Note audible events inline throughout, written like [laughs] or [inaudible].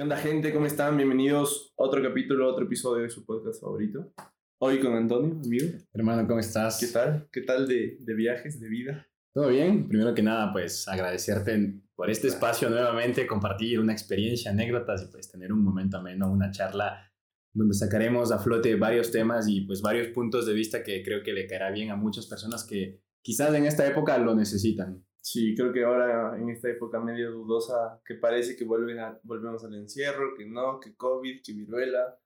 ¿Qué onda, gente? ¿Cómo están? Bienvenidos a otro capítulo, otro episodio de su podcast favorito. Hoy con Antonio, amigo. Hermano, ¿cómo estás? ¿Qué tal? ¿Qué tal de, de viajes, de vida? ¿Todo bien? Primero que nada, pues agradecerte por este espacio nuevamente, compartir una experiencia, anécdotas y pues tener un momento ameno, una charla donde sacaremos a flote varios temas y pues varios puntos de vista que creo que le caerá bien a muchas personas que quizás en esta época lo necesitan. Sí, creo que ahora en esta época medio dudosa, que parece que vuelven a, volvemos al encierro, que no, que COVID, que viruela,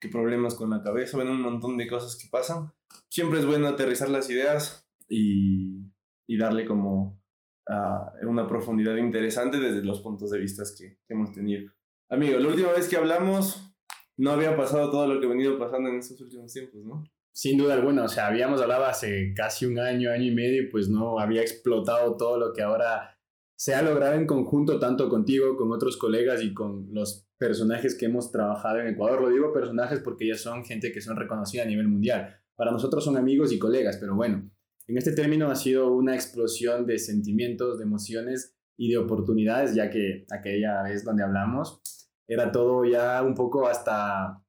que problemas con la cabeza, bueno, un montón de cosas que pasan. Siempre es bueno aterrizar las ideas y, y darle como uh, una profundidad interesante desde los puntos de vista que, que hemos tenido. Amigo, la última vez que hablamos no había pasado todo lo que ha venido pasando en estos últimos tiempos, ¿no? Sin duda alguna, o sea, habíamos hablado hace casi un año, año y medio, pues no había explotado todo lo que ahora se ha logrado en conjunto, tanto contigo, con otros colegas y con los personajes que hemos trabajado en Ecuador. Lo digo personajes porque ya son gente que son reconocida a nivel mundial. Para nosotros son amigos y colegas, pero bueno, en este término ha sido una explosión de sentimientos, de emociones y de oportunidades, ya que aquella vez donde hablamos era todo ya un poco hasta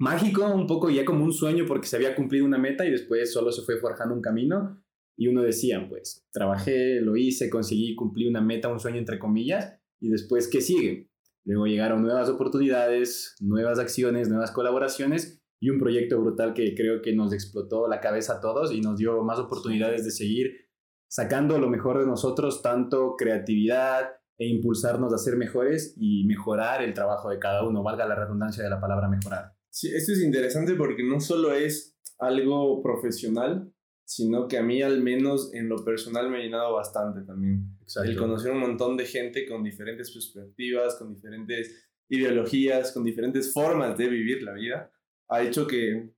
mágico, un poco ya como un sueño porque se había cumplido una meta y después solo se fue forjando un camino y uno decía, pues trabajé, lo hice, conseguí cumplir una meta, un sueño entre comillas y después, ¿qué sigue? Luego llegaron nuevas oportunidades, nuevas acciones, nuevas colaboraciones y un proyecto brutal que creo que nos explotó la cabeza a todos y nos dio más oportunidades de seguir sacando lo mejor de nosotros, tanto creatividad e impulsarnos a ser mejores y mejorar el trabajo de cada uno, valga la redundancia de la palabra mejorar. Sí, esto es interesante porque no solo es algo profesional, sino que a mí al menos en lo personal me ha llenado bastante también. El conocer un montón de gente con diferentes perspectivas, con diferentes ideologías, con diferentes formas de vivir la vida, ha hecho que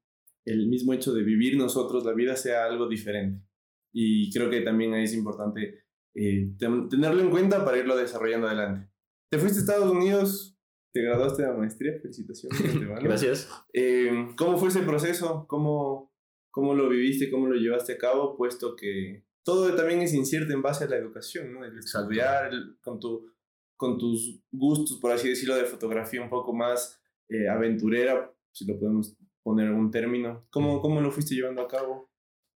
el mismo hecho de vivir nosotros la vida sea algo diferente. Y creo que también es importante eh, tenerlo en cuenta para irlo desarrollando adelante. Te fuiste a Estados Unidos te graduaste de la maestría, felicitaciones. [laughs] Gracias. Eh, ¿Cómo fue ese proceso? ¿Cómo, ¿Cómo lo viviste? ¿Cómo lo llevaste a cabo? Puesto que todo también es incierto en base a la educación, ¿no? El estudiar con, tu, con tus gustos, por así decirlo, de fotografía un poco más eh, aventurera, si lo podemos poner en un término. ¿Cómo, ¿Cómo lo fuiste llevando a cabo?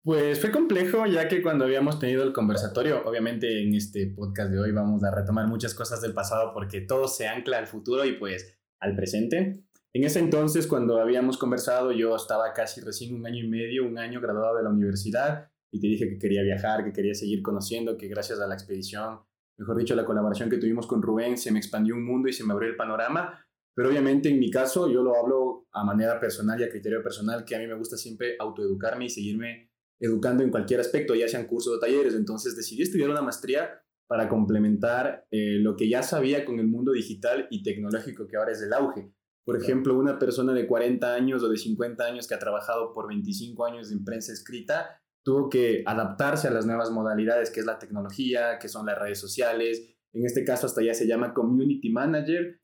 Pues fue complejo, ya que cuando habíamos tenido el conversatorio, obviamente en este podcast de hoy vamos a retomar muchas cosas del pasado porque todo se ancla al futuro y pues al presente. En ese entonces, cuando habíamos conversado, yo estaba casi recién un año y medio, un año graduado de la universidad y te dije que quería viajar, que quería seguir conociendo, que gracias a la expedición, mejor dicho, la colaboración que tuvimos con Rubén, se me expandió un mundo y se me abrió el panorama. Pero obviamente en mi caso, yo lo hablo a manera personal y a criterio personal, que a mí me gusta siempre autoeducarme y seguirme educando en cualquier aspecto, ya sean cursos o talleres. Entonces decidí estudiar una maestría para complementar eh, lo que ya sabía con el mundo digital y tecnológico que ahora es el auge. Por ejemplo, una persona de 40 años o de 50 años que ha trabajado por 25 años en prensa escrita tuvo que adaptarse a las nuevas modalidades que es la tecnología, que son las redes sociales. En este caso hasta ya se llama community manager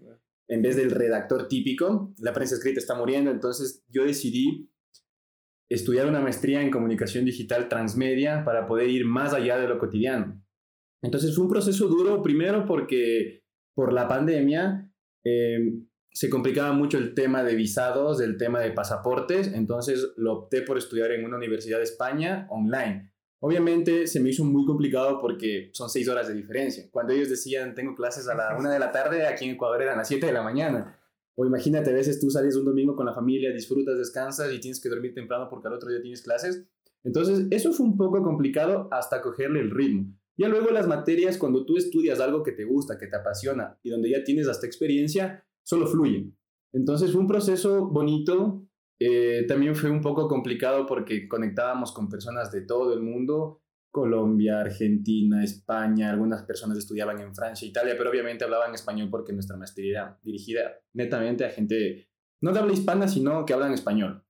en vez del redactor típico. La prensa escrita está muriendo, entonces yo decidí estudiar una maestría en comunicación digital transmedia para poder ir más allá de lo cotidiano. Entonces fue un proceso duro, primero porque por la pandemia em, se complicaba mucho el tema de visados, el tema de pasaportes, entonces lo opté por estudiar en una universidad de España online. Obviamente se me hizo muy complicado porque son seis horas de diferencia. Cuando ellos decían tengo clases a la una de la tarde, aquí en Ecuador eran las siete de la mañana. O imagínate, a veces tú sales un domingo con la familia, disfrutas, descansas y tienes que dormir temprano porque al otro día tienes clases. Entonces, eso fue un poco complicado hasta cogerle el ritmo. Ya luego las materias, cuando tú estudias algo que te gusta, que te apasiona y donde ya tienes hasta experiencia, solo fluyen. Entonces fue un proceso bonito, eh, también fue un poco complicado porque conectábamos con personas de todo el mundo Colombia, Argentina, España, algunas personas estudiaban en Francia, Italia, pero obviamente hablaban español porque nuestra maestría era dirigida netamente a gente no de habla hispana, sino que hablan español.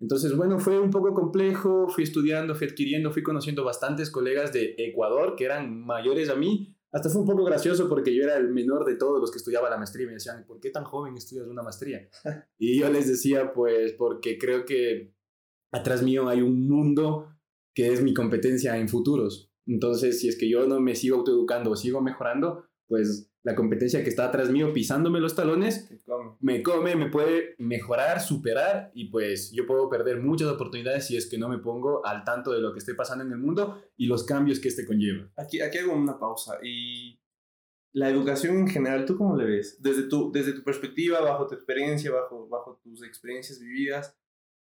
Entonces, bueno, fue un poco complejo, fui estudiando, fui adquiriendo, fui conociendo bastantes colegas de Ecuador que eran mayores a mí. Hasta fue un poco gracioso porque yo era el menor de todos los que estudiaba la maestría y me decían, ¿por qué tan joven estudias una maestría? [laughs] y yo les decía, pues porque creo que atrás mío hay un mundo que es mi competencia en futuros. Entonces, si es que yo no me sigo autoeducando o sigo mejorando, pues la competencia que está atrás mío pisándome los talones, me come, me puede mejorar, superar y pues yo puedo perder muchas oportunidades si es que no me pongo al tanto de lo que esté pasando en el mundo y los cambios que este conlleva. Aquí, aquí hago una pausa y la educación en general, ¿tú cómo le ves? Desde tu, desde tu perspectiva, bajo tu experiencia, bajo, bajo tus experiencias vividas,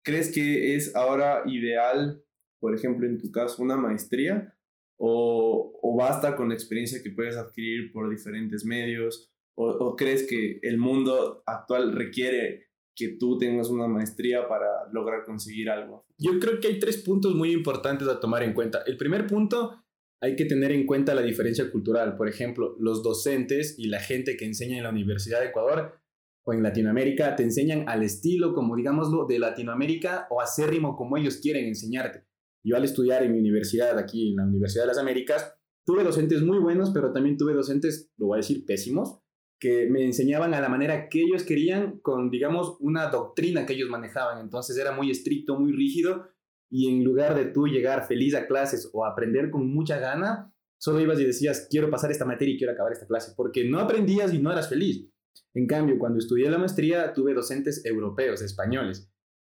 ¿crees que es ahora ideal, por ejemplo, en tu caso, una maestría? o, o basta con la experiencia que puedes adquirir por diferentes medios? O, ¿O crees que el mundo actual requiere que tú tengas una maestría para lograr conseguir algo? Yo creo que hay tres puntos muy importantes a tomar en cuenta. El primer punto, hay que tener en cuenta la diferencia cultural. Por ejemplo, los docentes y la gente que enseña en la Universidad de Ecuador o en Latinoamérica te enseñan al estilo, como digámoslo, de Latinoamérica o acérrimo como ellos quieren enseñarte. Yo al estudiar en mi universidad, aquí en la Universidad de las Américas, tuve docentes muy buenos, pero también tuve docentes, lo voy a decir, pésimos, que me enseñaban a la manera que ellos querían con, digamos, una doctrina que ellos manejaban. Entonces era muy estricto, muy rígido, y en lugar de tú llegar feliz a clases o aprender con mucha gana, solo ibas y decías, quiero pasar esta materia y quiero acabar esta clase, porque no aprendías y no eras feliz. En cambio, cuando estudié la maestría, tuve docentes europeos, españoles.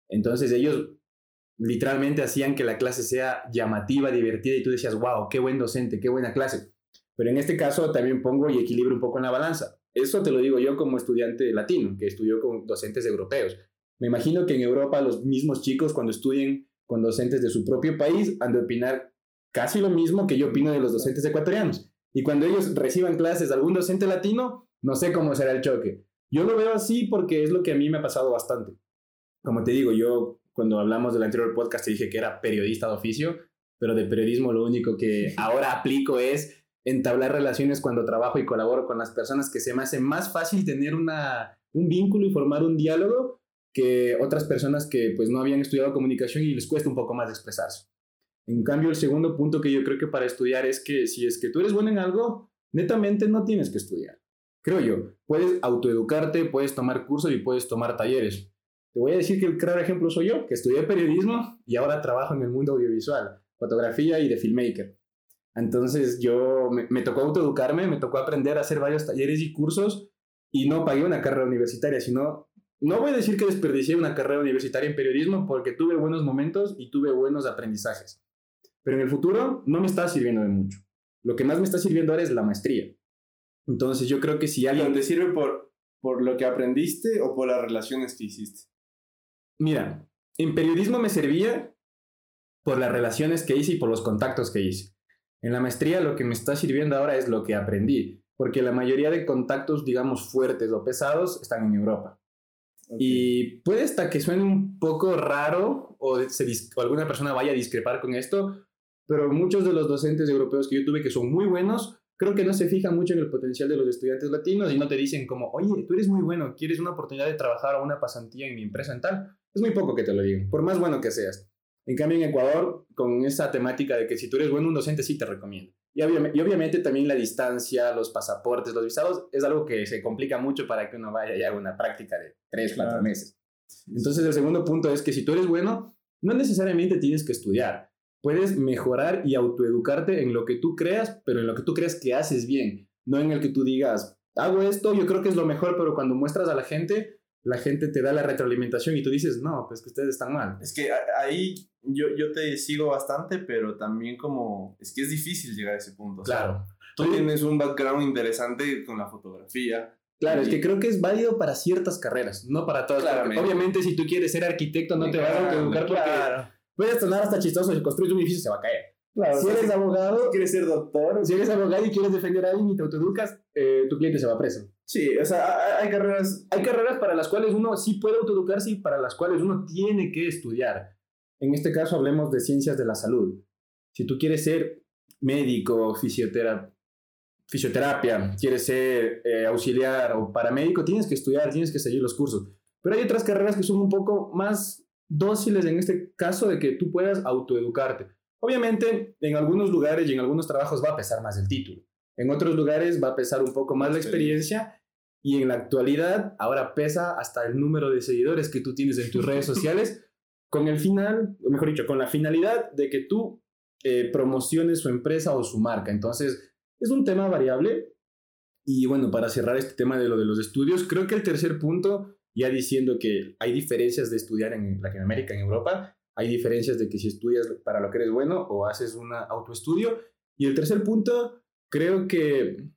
Entonces ellos literalmente hacían que la clase sea llamativa, divertida y tú decías, wow, qué buen docente, qué buena clase. Pero en este caso también pongo y equilibro un poco en la balanza. Eso te lo digo yo como estudiante latino, que estudió con docentes europeos. Me imagino que en Europa los mismos chicos cuando estudien con docentes de su propio país han de opinar casi lo mismo que yo opino de los docentes ecuatorianos. Y cuando ellos reciban clases de algún docente latino, no sé cómo será el choque. Yo lo veo así porque es lo que a mí me ha pasado bastante. Como te digo, yo cuando hablamos del anterior podcast te dije que era periodista de oficio, pero de periodismo lo único que [laughs] ahora aplico es entablar relaciones cuando trabajo y colaboro con las personas que se me hace más fácil tener una, un vínculo y formar un diálogo que otras personas que pues no habían estudiado comunicación y les cuesta un poco más expresarse. En cambio, el segundo punto que yo creo que para estudiar es que si es que tú eres bueno en algo, netamente no tienes que estudiar. Creo yo, puedes autoeducarte, puedes tomar cursos y puedes tomar talleres, te voy a decir que el claro ejemplo soy yo, que estudié periodismo y ahora trabajo en el mundo audiovisual, fotografía y de filmmaker. Entonces yo me, tocó autoeducarme, me tocó aprender a hacer varios talleres y cursos y no pagué una carrera universitaria, sino, no voy a decir que desperdicié una carrera universitaria en periodismo porque tuve buenos momentos y tuve buenos aprendizajes. Pero en el futuro no me está sirviendo de mucho. Lo que más me está sirviendo ahora es la maestría. Entonces yo creo que si alguien... ¿Te sirve por, por lo que aprendiste o por las relaciones que hiciste? Mira, en periodismo me servía por las relaciones que hice y por los contactos que hice. En la maestría lo que me está sirviendo ahora es lo que aprendí, porque la mayoría de contactos, digamos, fuertes o pesados están en Europa. Y puede hasta que suene un poco raro o, o, alguna persona vaya a discrepar con esto, pero muchos de los docentes europeos que yo tuve que son muy buenos creo que no se fijan mucho en el potencial de los estudiantes latinos y no te dicen como, oye, tú eres muy bueno, quieres una oportunidad de trabajar o una pasantía en mi empresa en tal. Es muy poco que te lo digan, por más bueno que seas. En cambio, en Ecuador, con esa temática de que si tú eres bueno un docente, sí te recomiendo. Y, y obviamente también la distancia, los pasaportes, los visados, es algo que se complica mucho para que uno vaya y haga una práctica de tres, cuatro meses. Entonces, el segundo punto es que si tú eres bueno, no necesariamente tienes que estudiar puedes mejorar y autoeducarte en lo que tú creas, pero en lo que tú creas que haces bien, no en el que tú digas, hago esto, yo creo que es lo mejor, pero cuando muestras a la gente, la gente te da la retroalimentación y tú dices, no, pues que ustedes están mal. Es que ahí yo, yo te sigo bastante, pero también como, es que es difícil llegar a ese punto. Claro. tú tienes un background interesante con la fotografía. Claro, es que creo que es válido para ciertas carreras, no para todas. Obviamente, si tú quieres ser arquitecto, no te vas a autoeducar porque Puedes sonar hasta chistoso, si construyes un edificio se va a caer. Claro, si eres abogado, quieres ser doctor, si eres abogado y quieres defender a alguien y te autoeducas, eh, tu cliente se va preso. Sí, o sea, hay carreras. Hay carreras para las cuales uno sí puede autoeducarse y para las cuales uno tiene que estudiar. En este caso, hablemos de ciencias de la salud. Si tú quieres ser médico, fisioterapeuta, fisioterapia, quieres ser eh, auxiliar o paramédico, tienes que estudiar, tienes que seguir los cursos. Pero hay otras carreras que son un poco más dóciles en este caso de que tú puedas autoeducarte. Obviamente, en algunos lugares y en algunos trabajos va a pesar más el título. En otros lugares va a pesar un poco más la experiencia y en la actualidad ahora pesa hasta el número de seguidores que tú tienes en tus redes [laughs] sociales con el final, mejor dicho, con la finalidad de que tú eh, promociones su empresa o su marca. Entonces, es un tema variable Y bueno, para cerrar este tema de lo de los estudios, creo que el tercer punto, ya diciendo que hay diferencias de estudiar en Latinoamérica, en Europa, hay diferencias de que si estudias para lo que eres bueno o haces un autoestudio. Y el tercer punto, creo que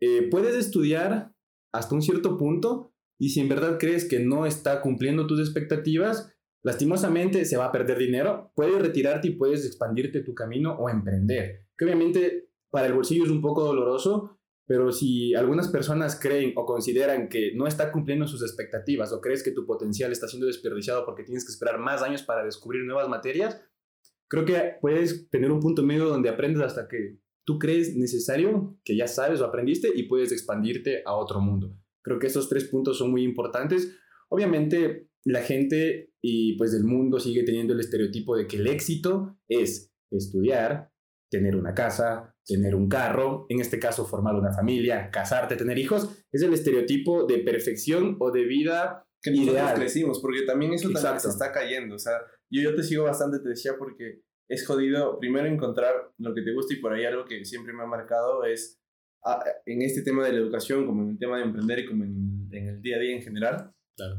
eh, puedes estudiar hasta un cierto punto y si en verdad crees que no está cumpliendo tus expectativas, lastimosamente se va a perder dinero, puedes retirarte y puedes expandirte tu camino o emprender. Que obviamente para el bolsillo es un poco doloroso, pero si algunas personas creen o consideran que no está cumpliendo sus expectativas o crees que tu potencial está siendo desperdiciado porque tienes que esperar más años para descubrir nuevas materias, creo que puedes tener un punto medio donde aprendes hasta que tú crees necesario, que ya sabes o aprendiste y puedes expandirte a otro mundo. Creo que estos tres puntos son muy importantes. Obviamente la gente y pues del mundo sigue teniendo el estereotipo de que el éxito es estudiar, tener una casa, tener un carro, en este caso formar una familia, casarte, tener hijos, es el estereotipo de perfección o de vida que ideal. crecimos, porque también eso también se está cayendo, o sea, yo, yo te sigo bastante, te decía, porque es jodido primero encontrar lo que te gusta y por ahí algo que siempre me ha marcado es ah, en este tema de la educación, como en el tema de emprender y como en, en el día a día en general,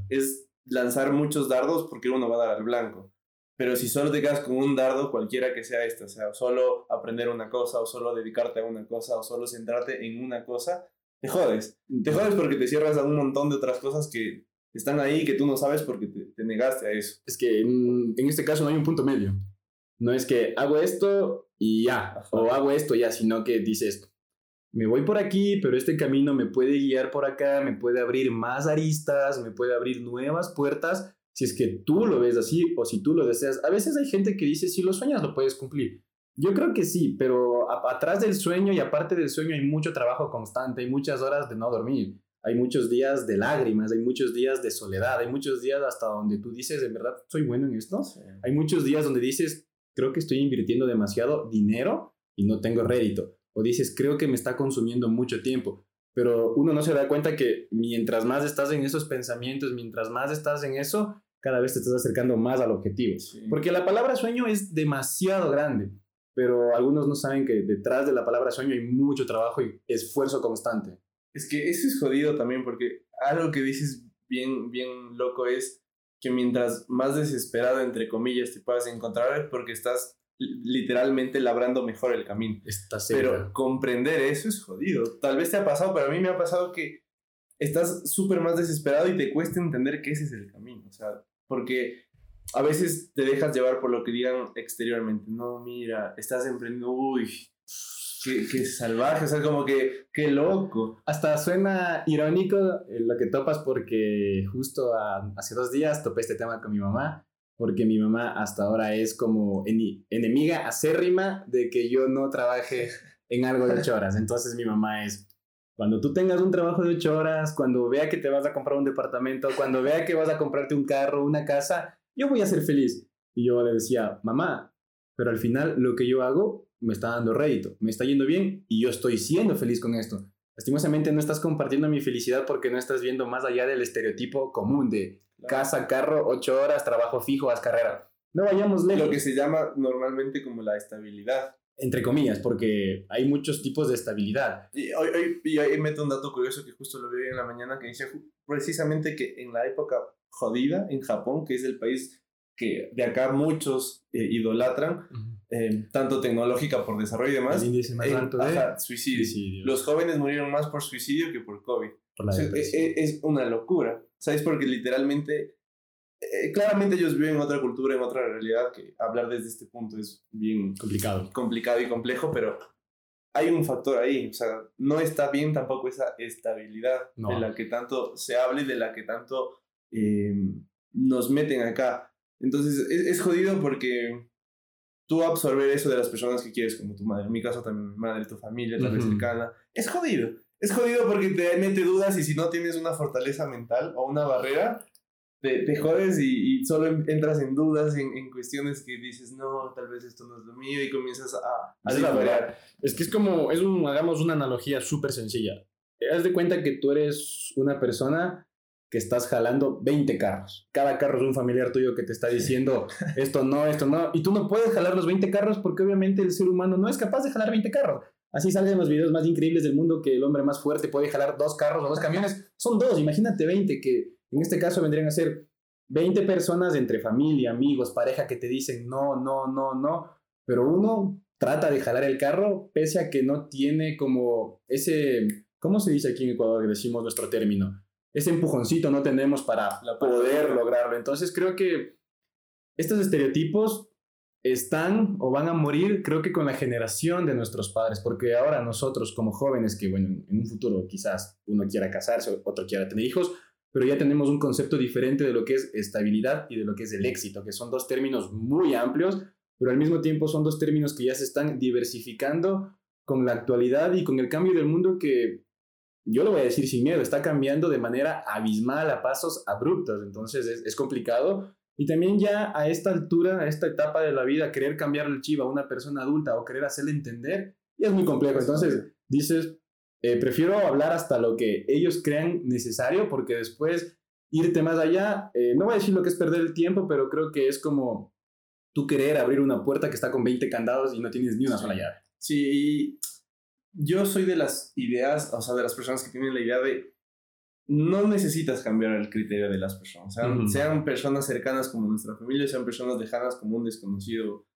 es lanzar muchos dardos porque uno va a dar al blanco. Pero si solo te quedas con un dardo, cualquiera que sea este, o sea, solo aprender una cosa, o solo dedicarte a una cosa, o solo centrarte en una cosa, te jodes. Te jodes porque te cierras a un montón de otras cosas que están ahí que tú no sabes porque te, negaste a eso. Es que en, en, este caso no hay un punto medio. No es que hago esto y ya, o hago esto ya, sino que dices, me voy por aquí, pero este camino me puede guiar por acá, me puede abrir más aristas, me puede abrir nuevas puertas, si es que tú lo ves así o si tú lo deseas. A veces hay gente que dice, si lo sueñas lo puedes cumplir. Yo creo que sí, pero atrás del sueño y aparte del sueño hay mucho trabajo constante, hay muchas horas de no dormir, hay muchos días de lágrimas, hay muchos días de soledad, hay muchos días hasta donde tú dices, ¿en verdad soy bueno en esto? Hay muchos días donde dices, creo que estoy invirtiendo demasiado dinero y no tengo rédito. O dices, creo que me está consumiendo mucho tiempo pero uno no se da cuenta que mientras más estás en esos pensamientos, mientras más estás en eso, cada vez te estás acercando más al objetivo. Porque la palabra sueño es demasiado grande, pero algunos no saben que detrás de la palabra sueño hay mucho trabajo y esfuerzo constante. Es que eso es jodido también, porque algo que dices bien, bien loco es que mientras más desesperado, entre comillas, te puedas encontrar, es porque estás literalmente labrando mejor el camino. Está pero comprender eso es jodido. Tal vez te ha pasado, pero a mí me ha pasado que estás súper más desesperado y te cuesta entender que ese es el camino. O sea, porque a veces te dejas llevar por lo que digan exteriormente. No, mira, estás emprendiendo, uy, qué, qué salvaje, o sea, como que, qué loco. Hasta suena irónico lo que topas porque justo hace dos días topé este tema con mi mamá porque mi mamá hasta ahora es como enemiga acérrima de que yo no trabaje en algo de ocho [laughs] horas. Entonces mi mamá es, cuando tú tengas un trabajo de ocho horas, cuando vea que te vas a comprar un departamento, cuando vea que vas a comprarte un carro, una casa, yo voy a ser feliz. Y yo le decía, mamá, pero al final lo que yo hago me está dando rédito, me está yendo bien y yo estoy siendo feliz con esto. Lastimosamente no estás compartiendo mi felicidad porque no estás viendo más allá del estereotipo común de Casa, carro, ocho horas, trabajo fijo, haz carrera. No vayamos lejos. Lo que se llama normalmente como la estabilidad. Entre comillas, porque hay muchos tipos de estabilidad. Y hoy, y hoy meto un dato curioso que justo lo vi en la mañana que dice precisamente que en la época jodida en Japón, que es el país que de acá muchos eh, idolatran, eh, tanto tecnológica por desarrollo y demás. El índice más alto de suicidio. Los jóvenes murieron más por suicidio que por COVID. es, es, una locura. ¿Sabes? Porque literalmente, eh, claramente ellos viven en otra cultura, en otra realidad, que hablar desde este punto es bien complicado. Complicado y complejo, pero hay un factor ahí. O sea, no está bien tampoco esa estabilidad de la que tanto se habla y de la que tanto eh, nos meten acá. Entonces, es, es jodido porque tú absorber eso de las personas que quieres, como tu madre, en mi caso también mi madre, tu familia, tal vez cercana, es jodido es jodido porque te mete dudas y si no tienes una fortaleza mental o una barrera, te, te jodes y, solo entras en dudas, en, en, cuestiones que dices, no, tal vez esto no es lo mío y comienzas a, a Es que es como, es un, hagamos una analogía súper sencilla. Haz de cuenta que tú eres una persona que estás jalando 20 carros. Cada carro es un familiar tuyo que te está diciendo esto no, esto no. Y tú no puedes jalar los 20 carros porque obviamente el ser humano no es capaz de jalar 20 carros. Así salen los videos más increíbles del mundo que el hombre más fuerte puede jalar dos carros o dos camiones. Son dos, imagínate 20, que en este caso vendrían a ser 20 personas entre familia, amigos, pareja que te dicen no, no, no, no, pero uno trata de jalar el carro pese a que no tiene como ese, ¿cómo se dice aquí en Ecuador? Decimos nuestro término. Ese empujoncito no tenemos para poder lograrlo. Entonces creo que estos estereotipos están o van a morir, creo que con la generación de nuestros padres, porque ahora nosotros como jóvenes, que bueno, en un futuro quizás uno quiera casarse, otro quiera tener hijos, pero ya tenemos un concepto diferente de lo que es estabilidad y de lo que es el éxito, que son dos términos muy amplios, pero al mismo tiempo son dos términos que ya se están diversificando con la actualidad y con el cambio del mundo que, yo lo voy a decir sin miedo, está cambiando de manera abismal a pasos abruptos, entonces es, es complicado. Y también ya a esta altura, a esta etapa de la vida, querer cambiar el chivo a una persona adulta o querer hacerle entender, ya es muy complejo. Entonces dices, eh, prefiero hablar hasta lo que ellos crean necesario porque después irte más allá, eh, no voy a decir lo que es perder el tiempo, pero creo que es como tú querer abrir una puerta que está con 20 candados y no tienes ni una sola llave. Sí, yo soy de las ideas, o sea, de las personas que tienen la idea de no necesitas cambiar el criterio de las personas, sean, sean personas cercanas como nuestra familia, sean personas lejanas como un desconocido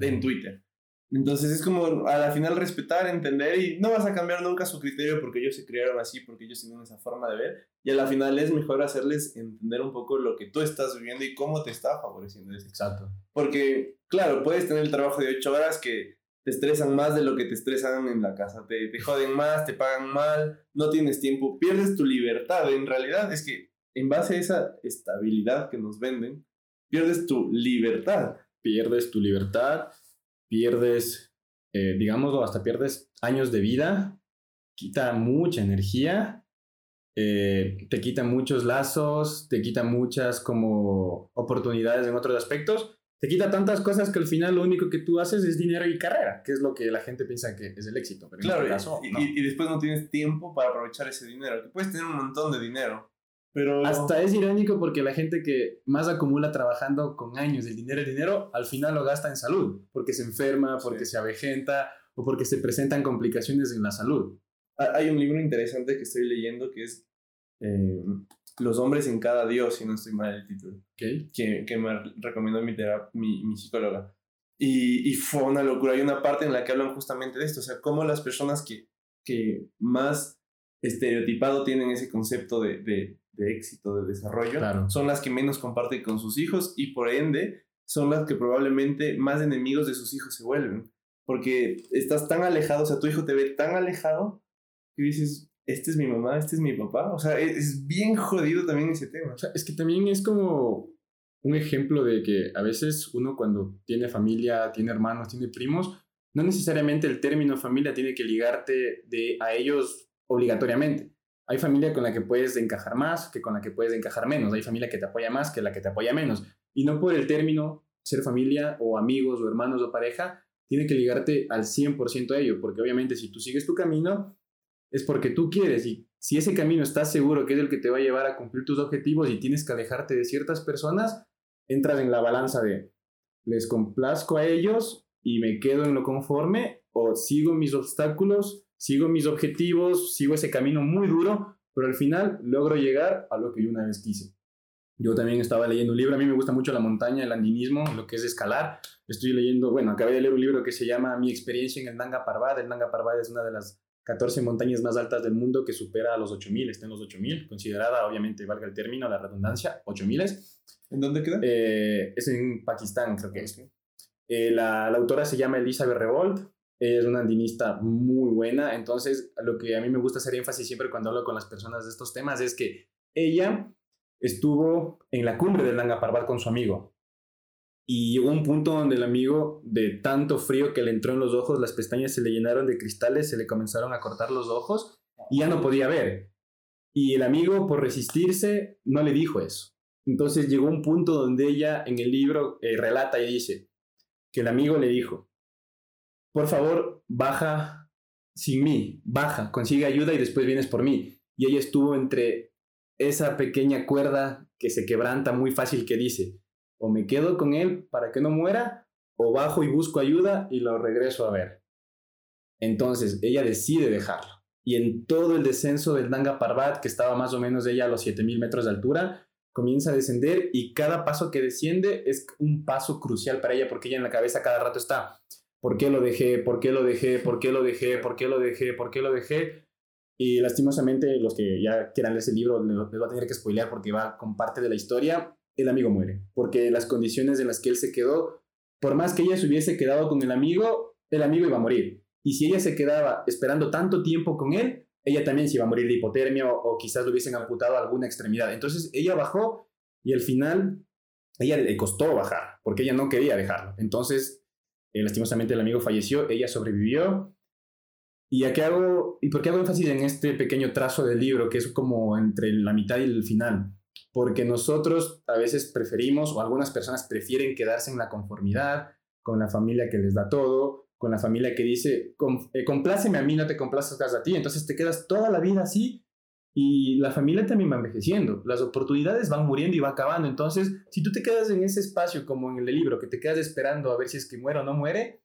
en Twitter. Entonces es como a la final respetar, entender y no vas a cambiar nunca su criterio porque ellos se criaron así, porque ellos tienen esa forma de ver. Y a la final es mejor hacerles entender un poco lo que tú estás viviendo y cómo te está favoreciendo eso. Exacto. Porque, claro, puedes tener el trabajo de ocho horas que te estresan más de lo que te estresan en la casa. Te, te joden más, te pagan mal, no tienes tiempo, pierdes tu libertad. En realidad es que en base a esa estabilidad que nos venden, pierdes tu libertad. Pierdes tu libertad pierdes, eh, digámoslo, hasta pierdes años de vida, quita mucha energía, eh, te quita muchos lazos, te quita muchas como oportunidades en otros aspectos, te quita tantas cosas que al final lo único que tú haces es dinero y carrera, que es lo que la gente piensa que es el éxito. Pero claro, este y, y, después no tienes tiempo para aprovechar ese dinero, que puedes tener un montón de dinero, pero... Hasta es irónico porque la gente que más acumula trabajando con años el dinero, el dinero, al final lo gasta en salud, porque se enferma, porque se avejenta o porque se presentan complicaciones en la salud. Hay un libro interesante que estoy leyendo que es eh, Los hombres en cada dios, si no estoy mal el título, que, que me recomendó mi, mi, mi psicóloga. Y, y, fue una locura. Hay una parte en la que hablan justamente de esto, o sea, cómo las personas que, que más estereotipado tienen ese concepto de, de de éxito, de desarrollo, son las que menos comparten con sus hijos y por ende son las que probablemente más enemigos de sus hijos se vuelven. Porque estás tan alejado, o sea, tu hijo te ve tan alejado que dices, este es mi mamá, este es mi papá. O sea, es, bien jodido también ese tema. O sea, es que también es como un ejemplo de que a veces uno cuando tiene familia, tiene hermanos, tiene primos, no necesariamente el término familia tiene que ligarte de, a ellos obligatoriamente. Hay familia con la que puedes encajar más que con la que puedes encajar menos. Hay familia que te apoya más que la que te apoya menos. Y no por el término ser familia o amigos o hermanos o pareja, tiene que ligarte al 100% a ello, porque obviamente si tú sigues tu camino, es porque tú quieres y si ese camino estás seguro que es el que te va a llevar a cumplir tus objetivos y tienes que alejarte de ciertas personas, entras en la balanza de les complazco a ellos y me quedo en lo conforme o sigo mis obstáculos sigo mis objetivos, sigo ese camino muy duro, pero al final logro llegar a lo que yo una vez quise. Yo también estaba leyendo un libro, a mí me gusta mucho la montaña, el andinismo, lo que es escalar. Estoy leyendo, bueno, acabé de leer un libro que se llama Mi experiencia en el Nanga Parbat. El Nanga Parbat es una de las 14 montañas más altas del mundo que supera a los 8000, está en los 8000, considerada, obviamente, valga el término, la redundancia, 8000. ¿En dónde queda? Eh, es en Pakistán, creo que es. Eh, la, la, autora se llama Elizabeth Revolt, es una andinista muy buena, entonces lo que a mí me gusta hacer énfasis siempre cuando hablo con las personas de estos temas es que ella estuvo en la cumbre del Nanga Parbat con su amigo y llegó un punto donde el amigo, de tanto frío que le entró en los ojos, las pestañas se le llenaron de cristales, se le comenzaron a cortar los ojos y ya no podía ver. Y el amigo, por resistirse, no le dijo eso. Entonces llegó un punto donde ella en el libro eh, relata y dice que el amigo le dijo, por favor, baja sin mí, baja, consigue ayuda y después vienes por mí. Y ella estuvo entre esa pequeña cuerda que se quebranta muy fácil que dice, o me quedo con él para que no muera, o bajo y busco ayuda y lo regreso a ver. Entonces, ella decide dejarlo. Y en todo el descenso del Nanga Parbat, que estaba más o menos ella a los 7000 metros de altura, comienza a descender y cada paso que desciende es un paso crucial para ella porque ella en la cabeza cada rato está, ¿por qué lo dejé? ¿Por qué lo dejé? ¿Por qué lo dejé? ¿Por qué lo dejé? ¿Por qué lo dejé? Y lastimosamente los que ya quieran leer ese libro les va a tener que spoilear porque va con parte de la historia, el amigo muere, porque las condiciones en las que él se quedó, por más que ella se hubiese quedado con el amigo, el amigo iba a morir. Y si ella se quedaba esperando tanto tiempo con él, ella también se iba a morir de hipotermia o, quizás le hubiesen amputado alguna extremidad. Entonces ella bajó y al final ella le costó bajar porque ella no quería dejarlo. Entonces, eh, lastimosamente el amigo falleció, ella sobrevivió. ¿Y a qué hago? ¿Y por qué hago énfasis en este pequeño trazo del libro que es como entre la mitad y el final? Porque nosotros a veces preferimos o algunas personas prefieren quedarse en la conformidad con la familia que les da todo con la familia que dice, eh, compláceme a mí, no te complazcas a ti, entonces te quedas toda la vida así y la familia también va envejeciendo, las oportunidades van muriendo y va acabando, entonces si tú te quedas en ese espacio como en el libro, que te quedas esperando a ver si es que muere o no muere,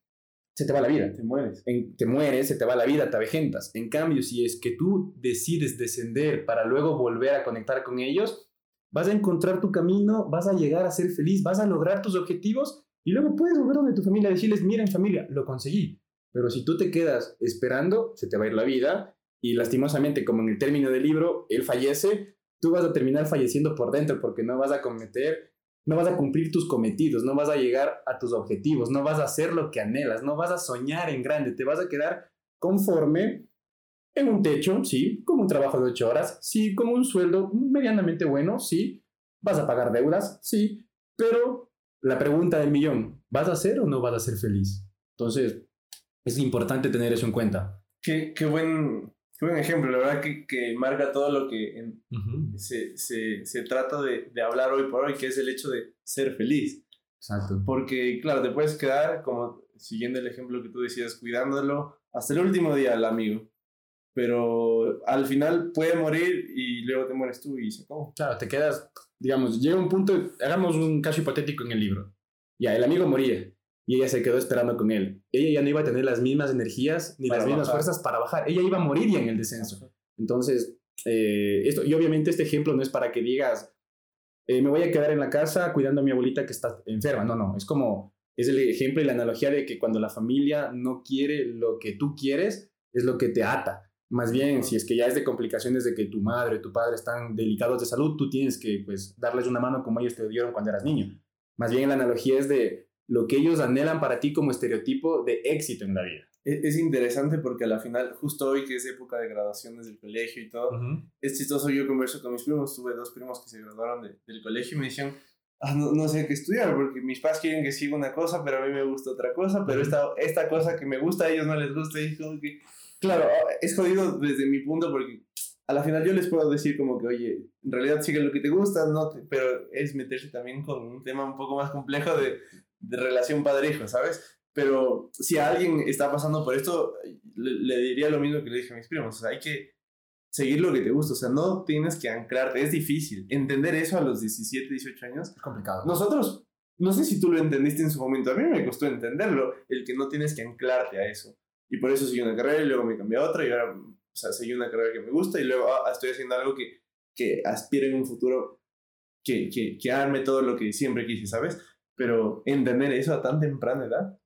se te va la vida. Te mueres. te mueres, se te va la vida, te avejentas. En cambio, si es que tú decides descender para luego volver a conectar con ellos, vas a encontrar tu camino, vas a llegar a ser feliz, vas a lograr tus objetivos y luego puedes volver donde tu familia decirles, miren familia, lo conseguí. Pero si tú te quedas esperando, se te va a ir la vida y lastimosamente, como en el término del libro, él fallece, tú vas a terminar falleciendo por dentro porque no vas a cometer, no vas a cumplir tus cometidos, no vas a llegar a tus objetivos, no vas a hacer lo que anhelas, no vas a soñar en grande, te vas a quedar conforme en un techo, sí, como un trabajo de ocho horas, sí, como un sueldo medianamente bueno, sí, vas a pagar deudas, sí, pero la pregunta del millón, ¿vas a ser o no vas a ser feliz? Entonces, es importante tener eso en cuenta. Qué, qué, buen, qué buen ejemplo, la verdad que, que marca todo lo que se, se, se, trata de, de, hablar hoy por hoy, que es el hecho de ser feliz. Exacto. Porque, claro, te puedes quedar, como siguiendo el ejemplo que tú decías, cuidándolo hasta el último día al amigo. Pero al final puede morir y luego te mueres tú y se acabó. Claro, te quedas digamos, llega un punto, hagamos un caso hipotético en el libro. Ya, el amigo moría y ella se quedó esperando con él. Ella ya no iba a tener las mismas energías ni las mismas fuerzas para bajar. Ella iba a morir ya en el descenso. Entonces, eh, esto, y obviamente este ejemplo no es para que digas, eh, me voy a quedar en la casa cuidando a mi abuelita que está enferma. No, no, es como, es el ejemplo y la analogía de que cuando la familia no quiere lo que tú quieres, es lo que te ata. Más bien, si es que ya es de complicaciones de que tu madre tu padre están delicados de salud, tú tienes que pues darles una mano como ellos te dieron cuando eras niño. Más bien la analogía es de lo que ellos anhelan para ti como estereotipo de éxito en la vida. E-, es, interesante porque a la final, justo hoy que es época de graduaciones del colegio y todo, es chistoso, yo converso con mis primos, tuve dos primos que se graduaron del colegio y me decían, ah, no, no, sé qué estudiar porque mis padres quieren que siga una cosa, pero a mí me gusta otra cosa, pero esta, esta cosa que me gusta a ellos no les gusta y como que Claro, es jodido desde mi punto porque a la final yo les puedo decir como que, oye, en realidad sigue lo que te gusta, no pero es meterse también con un tema un poco más complejo de, de relación padre-hijo, ¿sabes? Pero si alguien está pasando por esto, le, diría lo mismo que le dije a mis primos, o sea, hay que seguir lo que te gusta, o sea, no tienes que anclarte, es difícil. Entender eso a los 17, 18 años es complicado. Nosotros, no sé si tú lo entendiste en su momento, a mí me costó entenderlo, el que no tienes que anclarte a eso. Y por eso seguí una carrera y luego me cambié a otra y ahora, o sea, seguí una carrera que me gusta y luego ah, estoy haciendo algo que, que aspiro en un futuro que, que, que arme todo lo que siempre quise, ¿sabes? Pero entender eso a tan temprana edad,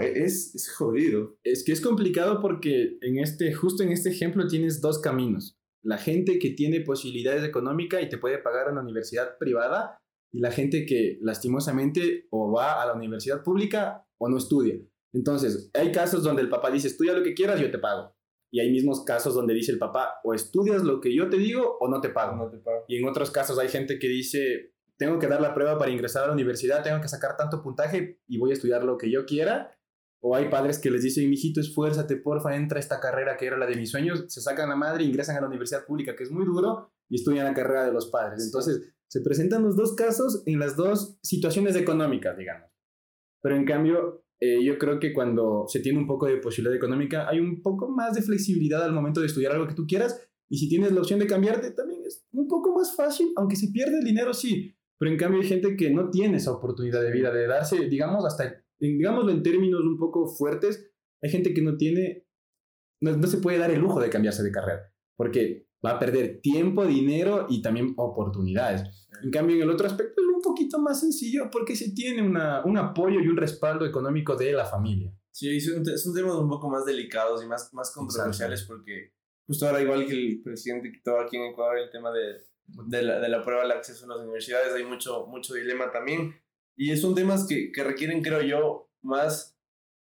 es, es jodido. Es que es complicado porque en este, justo en este ejemplo tienes dos caminos. La gente que tiene posibilidades económicas y te puede pagar una universidad privada y la gente que lastimosamente o va a la universidad pública o no estudia. Entonces, hay casos donde el papá dice, estudia lo que quieras, yo te pago. Y hay mismos casos donde dice el papá, o estudias lo que yo te digo o no te pago. No te pago. Y en otros casos hay gente que dice, tengo que dar la prueba para ingresar a la universidad, tengo que sacar tanto puntaje y voy a estudiar lo que yo quiera. O hay padres que les dicen, mijito, esfuérzate, porfa, entra a esta carrera que era la de mis sueños, se sacan la madre, ingresan a la universidad pública, que es muy duro, y estudian la carrera de los padres. Entonces, se presentan los dos casos en las dos situaciones económicas, digamos. Pero en cambio, eh, yo creo que cuando se tiene un poco de posibilidad económica, hay un poco más de flexibilidad al momento de estudiar algo que tú quieras. Y si tienes la opción de cambiarte, también es un poco más fácil, aunque se pierde el dinero, sí. Pero en cambio hay gente que no tiene esa oportunidad de vida, de darse, digamos, hasta, digámoslo en términos un poco fuertes, hay gente que no tiene no, no se puede dar el lujo de cambiarse de carrera, porque va a perder tiempo, dinero y también oportunidades. En cambio, en el otro aspecto es un poquito más sencillo porque se tiene una, un apoyo y un respaldo económico de la familia. Sí, son, son temas un poco más delicados y más, más controversiales porque justo ahora, igual que el presidente quitó aquí en Ecuador el tema de, de, la, de la prueba al acceso a las universidades, hay mucho, mucho dilema también. Y son temas que, que requieren, creo yo, más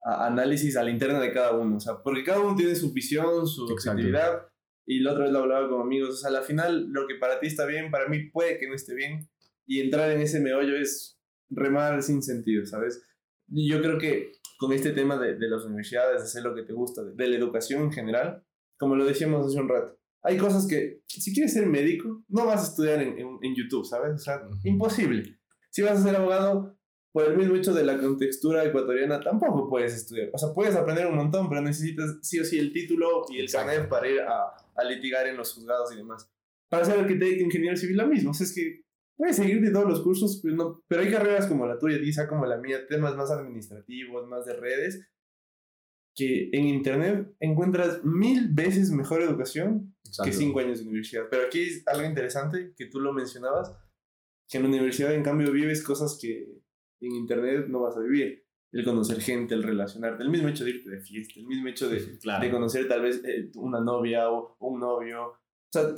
análisis al interno de cada uno. O sea, porque cada uno tiene su visión, su objetividad. Y la otra vez lo hablaba con amigos. O sea, al final, lo que para ti está bien, para mí puede que no esté bien. Y entrar en ese meollo es remar sin sentido, ¿sabes? Yo creo que con este tema de, de las universidades, de hacer lo que te gusta, de, la educación en general, como lo decíamos hace un rato, hay cosas que, si quieres ser médico, no vas a estudiar en, en, YouTube, ¿sabes? O sea, imposible. Si vas a ser abogado, por el mismo hecho de la contextura ecuatoriana, tampoco puedes estudiar. O sea, puedes aprender un montón, pero necesitas sí o sí el título y el carnet para ir a, a, litigar en los juzgados y demás. Para ser arquitecto, ingeniero civil, lo mismo. O sea, es que puedes seguir de todos los cursos, pero, no, pero hay carreras como la tuya, quizá como la mía, temas más administrativos, más de redes, que en Internet encuentras mil veces mejor educación que cinco años de universidad. Pero aquí es algo interesante que tú lo mencionabas, que en la universidad en cambio vives cosas que en Internet no vas a vivir. El conocer gente, el relacionarte, el mismo hecho de irte de fiesta, el mismo hecho de, de conocer tal vez eh, una novia o un novio, o sea,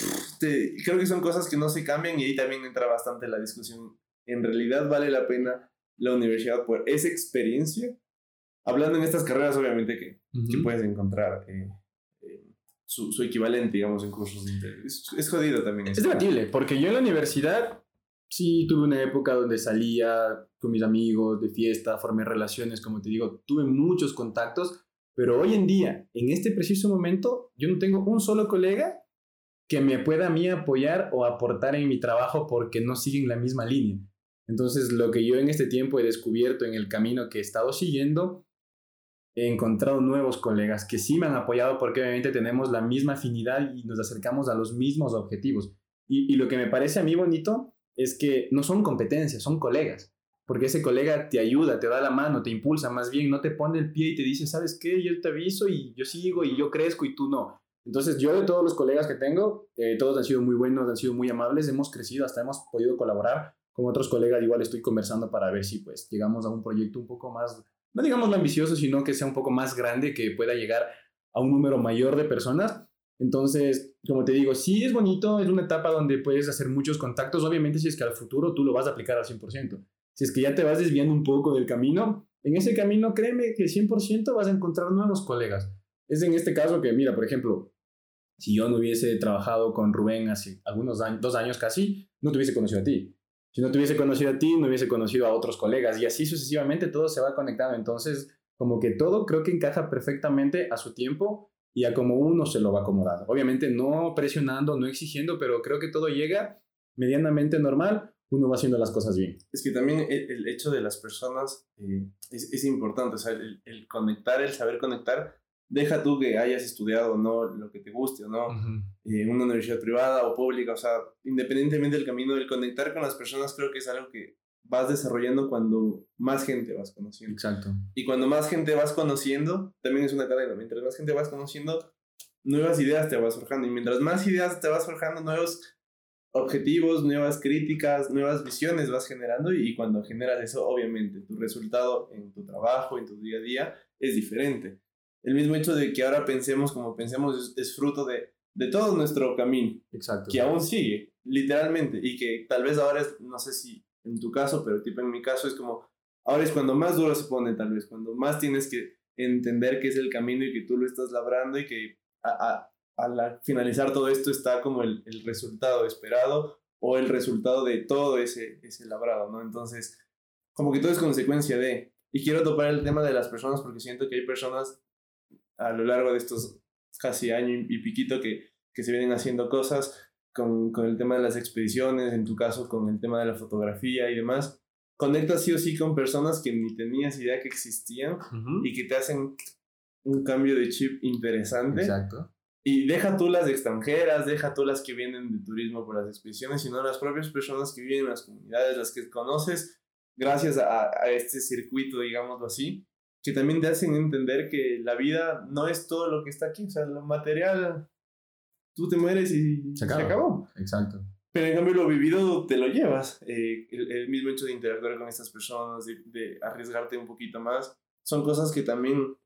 creo que son cosas que no se cambian y ahí también entra bastante la discusión. ¿En realidad vale la pena la universidad por esa experiencia? Hablando en estas carreras, obviamente que, que puedes encontrar eh, eh, su, su, equivalente, digamos, en cursos de interés. Es, jodido también. Es debatible, porque yo en la universidad sí tuve una época donde salía con mis amigos de fiesta, formé relaciones, como te digo, tuve muchos contactos, pero hoy en día, en este preciso momento, yo no tengo un solo colega que me pueda a mí apoyar o aportar en mi trabajo porque no siguen la misma línea. Entonces, lo que yo en este tiempo he descubierto en el camino que he estado siguiendo, he encontrado nuevos colegas que sí me han apoyado porque obviamente tenemos la misma afinidad y nos acercamos a los mismos objetivos. Y, y lo que me parece a mí bonito es que no son competencias, son colegas. Porque ese colega te ayuda, te da la mano, te impulsa, más bien no te pone el pie y te dice, ¿sabes qué? Yo te aviso y yo sigo y yo crezco y tú no. Entonces, yo de todos los colegas que tengo, eh, todos han sido muy buenos, han sido muy amables, hemos crecido, hasta hemos podido colaborar con otros colegas. Igual estoy conversando para ver si pues llegamos a un proyecto un poco más, no digamos lo ambicioso, sino que sea un poco más grande, que pueda llegar a un número mayor de personas. Entonces, como te digo, sí es bonito, es una etapa donde puedes hacer muchos contactos. Obviamente, si es que al futuro tú lo vas a aplicar al 100%. Si es que ya te vas desviando un poco del camino, en ese camino créeme que 100% vas a encontrar nuevos colegas. Es en este caso que, mira, por ejemplo, si yo no hubiese trabajado con Rubén hace algunos años, dos años casi, no te hubiese conocido a ti. Si no te hubiese conocido a ti, no hubiese conocido a otros colegas y así sucesivamente todo se va conectando. Entonces, como que todo creo que encaja perfectamente a su tiempo y a como uno se lo va acomodando. Obviamente no presionando, no exigiendo, pero creo que todo llega medianamente normal, uno va haciendo las cosas bien. Es que también el, hecho de las personas eh, es, es, importante, o sea, el, el, conectar, el saber conectar, deja tú que hayas estudiado o no lo que te guste o no, eh, una universidad privada o pública, o sea, independientemente del camino, del conectar con las personas creo que es algo que vas desarrollando cuando más gente vas conociendo. Exacto. Y cuando más gente vas conociendo, también es una cadena, mientras más gente vas conociendo, nuevas ideas te vas forjando y mientras más ideas te vas forjando, nuevos objetivos, nuevas críticas, nuevas visiones vas generando y cuando generas eso, obviamente, tu resultado en tu trabajo, en tu día a día, es diferente el mismo hecho de que ahora pensemos como pensemos es, fruto de, de, todo nuestro camino. Exacto. Que aún sigue, literalmente, y que tal vez ahora es, no sé si en tu caso, pero tipo en mi caso es como, ahora es cuando más duro se pone tal vez, cuando más tienes que entender que es el camino y que tú lo estás labrando y que a, al finalizar todo esto está como el, el, resultado esperado o el resultado de todo ese, ese labrado, ¿no? Entonces, como que todo es consecuencia de... Y quiero topar el tema de las personas porque siento que hay personas a lo largo de estos casi año y piquito que, que se vienen haciendo cosas con, con, el tema de las expediciones, en tu caso con el tema de la fotografía y demás, conectas sí o sí con personas que ni tenías idea que existían y que te hacen un cambio de chip interesante. Exacto. Y deja tú las extranjeras, deja tú las que vienen de turismo por las expediciones, sino las propias personas que viven en las comunidades, las que conoces gracias a, a este circuito, digámoslo así, que también te hacen entender que la vida no es todo lo que está aquí, o sea, lo material, tú te mueres y se, acabó. Exacto. Pero en cambio lo vivido te lo llevas, eh, el, mismo hecho de interactuar con estas personas, de, de arriesgarte un poquito más, son cosas que también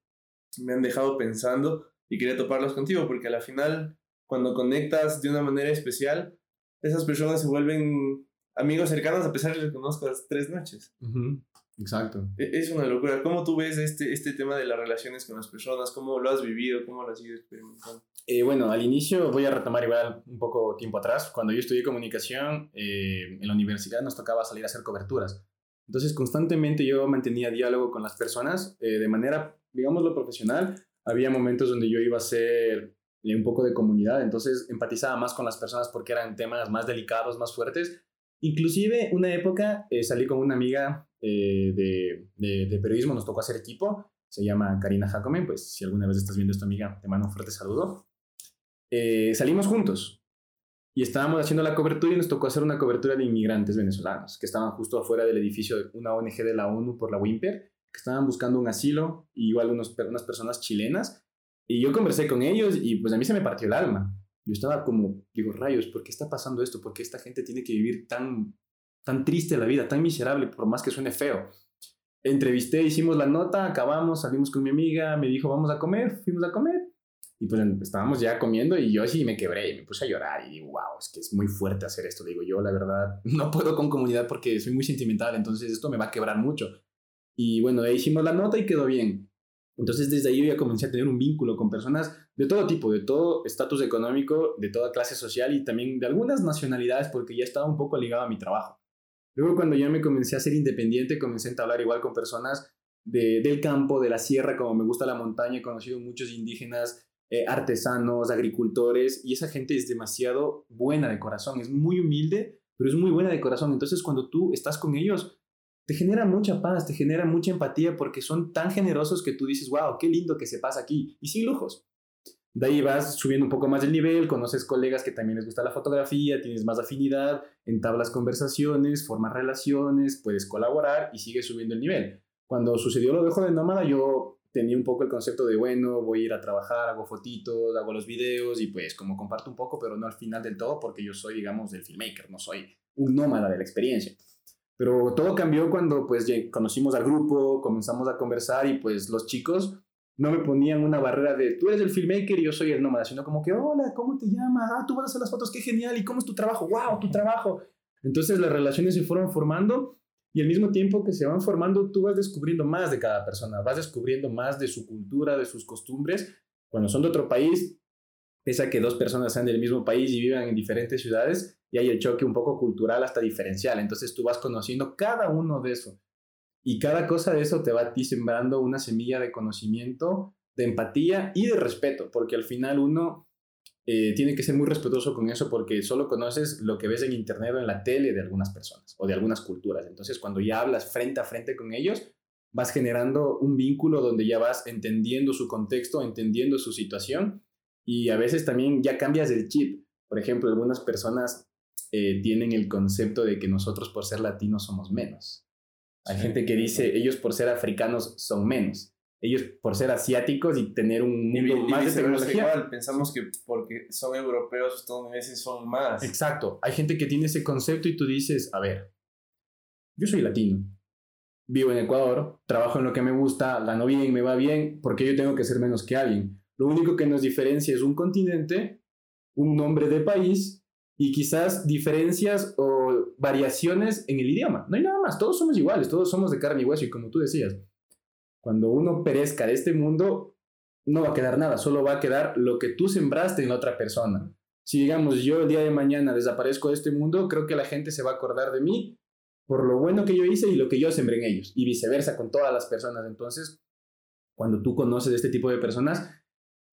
me han dejado pensando y quería toparlas contigo, porque a la final, cuando conectas de una manera especial, esas personas se vuelven amigos cercanos a pesar de que los conozcas tres noches. Exacto. E, es una locura. ¿Cómo tú ves este, este tema de las relaciones con las personas? ¿Cómo lo has vivido? ¿Cómo lo has ido experimentando? Eh, bueno, al inicio voy a retomar igual un poco tiempo atrás. Cuando yo estudié comunicación, eh, en la universidad nos tocaba salir a hacer coberturas. Entonces, constantemente yo mantenía diálogo con las personas eh, de manera, digámoslo, profesional. Había momentos donde yo iba a ser un poco de comunidad, entonces empatizaba más con las personas porque eran temas más delicados, más fuertes. Inclusive, una época salí con una amiga eh, de, de, periodismo, nos tocó hacer equipo, se llama Karina Jacome, pues si alguna vez estás viendo esto, amiga, te mando un fuerte saludo. Eh, salimos juntos y estábamos haciendo la cobertura y nos tocó hacer una cobertura de inmigrantes venezolanos que estaban justo afuera del edificio de una ONG de la ONU por la WIMPER, que estaban buscando un asilo, y igual unos, unas personas chilenas. Y yo conversé con ellos y pues a mí se me partió el alma. Yo estaba como, digo, rayos, ¿por qué está pasando esto? ¿Por qué esta gente tiene que vivir tan tan triste la vida, tan miserable, por más que suene feo. Entrevisté, hicimos la nota, acabamos, salimos con mi amiga, me dijo, vamos a comer, fuimos a comer. Y pues estábamos ya comiendo y yo sí me quebré y me puse a llorar y digo, wow, es que es muy fuerte hacer esto. Digo, yo la verdad [laughs] no puedo con comunidad porque soy muy sentimental, entonces esto me va a quebrar mucho. Y bueno, ahí hicimos la nota y quedó bien. Entonces desde ahí yo ya comencé a tener un vínculo con personas de todo tipo, de todo estatus económico, de toda clase social y también de algunas nacionalidades porque ya estaba un poco ligado a mi trabajo. Luego cuando ya me comencé a ser independiente, comencé a entablar igual con personas de, del campo, de la sierra, como me gusta la montaña, he conocido muchos indígenas, eh, artesanos, agricultores, y esa gente es demasiado buena de corazón, es muy humilde, pero es muy buena de corazón. Entonces cuando tú estás con ellos, te genera mucha paz, te genera mucha empatía porque son tan generosos que tú dices, wow, qué lindo que se pasa aquí, y sin lujos. De ahí vas subiendo un poco más el nivel, conoces colegas que también les gusta la fotografía, tienes más afinidad, entablas conversaciones, formas relaciones, puedes colaborar y sigues subiendo el nivel. Cuando sucedió lo dejo de nómada, yo tenía un poco el concepto de, bueno, voy a ir a trabajar, hago fotitos, hago los videos y pues como comparto un poco, pero no al final del todo porque yo soy, digamos, del filmmaker, no soy un nómada de la experiencia. Pero todo cambió cuando pues conocimos al grupo, comenzamos a conversar y pues los chicos no me ponían una barrera de tú eres el filmmaker y yo soy el nómada, sino como que, hola, ¿cómo te llamas? Ah, tú vas a hacer las fotos, qué genial, ¿y cómo es tu trabajo? ¡Wow, tu trabajo! Entonces las relaciones se fueron formando y al mismo tiempo que se van formando, tú vas descubriendo más de cada persona, vas descubriendo más de su cultura, de sus costumbres. Cuando son de otro país, pese a que dos personas sean del mismo país y vivan en diferentes ciudades, y hay el choque un poco cultural hasta diferencial. Entonces tú vas conociendo cada uno de eso. Y cada cosa de eso te va a ti sembrando una semilla de conocimiento, de empatía y de respeto, porque al final uno eh, tiene que ser muy respetuoso con eso porque solo conoces lo que ves en internet o en la tele de algunas personas o de algunas culturas. Entonces, cuando ya hablas frente a frente con ellos, vas generando un vínculo donde ya vas entendiendo su contexto, entendiendo su situación y a veces también ya cambias el chip. Por ejemplo, algunas personas eh, tienen el concepto de que nosotros por ser latinos somos menos. Hay gente que dice, ellos por ser africanos son menos. Ellos por ser asiáticos y tener un mundo más de tecnología. pensamos que porque son europeos, estadounidenses son más. Exacto. Hay gente que tiene ese concepto y tú dices, a ver, yo soy latino. Vivo en Ecuador, trabajo en lo que me gusta, gano bien, me va bien, porque yo tengo que ser menos que alguien? Lo único que nos diferencia es un continente, un nombre de país y quizás diferencias o variaciones en el idioma. No hay nada más, todos somos iguales, todos somos de carne y hueso y como tú decías, cuando uno perezca de este mundo, no va a quedar nada, solo va a quedar lo que tú sembraste en otra persona. Si digamos yo el día de mañana desaparezco de este mundo, creo que la gente se va a acordar de mí por lo bueno que yo hice y lo que yo sembré en ellos y viceversa con todas las personas. Entonces, cuando tú conoces este tipo de personas,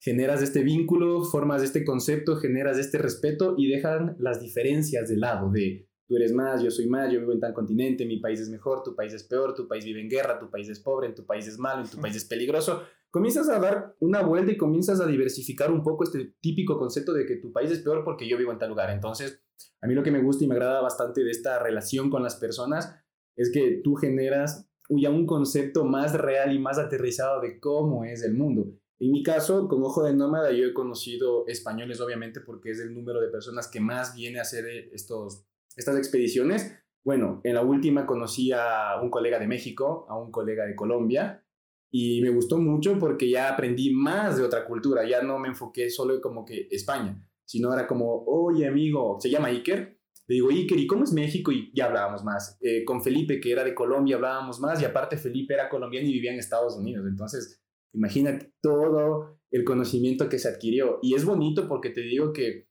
generas este vínculo, formas este concepto, generas este respeto y dejan las diferencias de lado de tú eres más, yo soy más, yo vivo en tal continente, mi país es mejor, tu país es peor, tu país vive en guerra, tu país es pobre, en tu país es malo, en tu país es peligroso. Comienzas a dar una vuelta y comienzas a diversificar un poco este típico concepto de que tu país es peor porque yo vivo en tal lugar. Entonces, a mí lo que me gusta y me agrada bastante de esta relación con las personas es que tú generas ya un concepto más real y más aterrizado de cómo es el mundo. En mi caso, con Ojo de Nómada, yo he conocido españoles, obviamente, porque es el número de personas que más viene a hacer estos, estas expediciones. Bueno, en la última conocí a un colega de México, a un colega de Colombia, y me gustó mucho porque ya aprendí más de otra cultura, ya no me enfoqué solo como que España, sino era como, oye amigo, se llama Iker, le digo, Iker, ¿y cómo es México? Y ya hablábamos más. Eh, con Felipe, que era de Colombia, hablábamos más, y aparte Felipe era colombiano y vivía en Estados Unidos, entonces imagínate todo el conocimiento que se adquirió. Y es bonito porque te digo que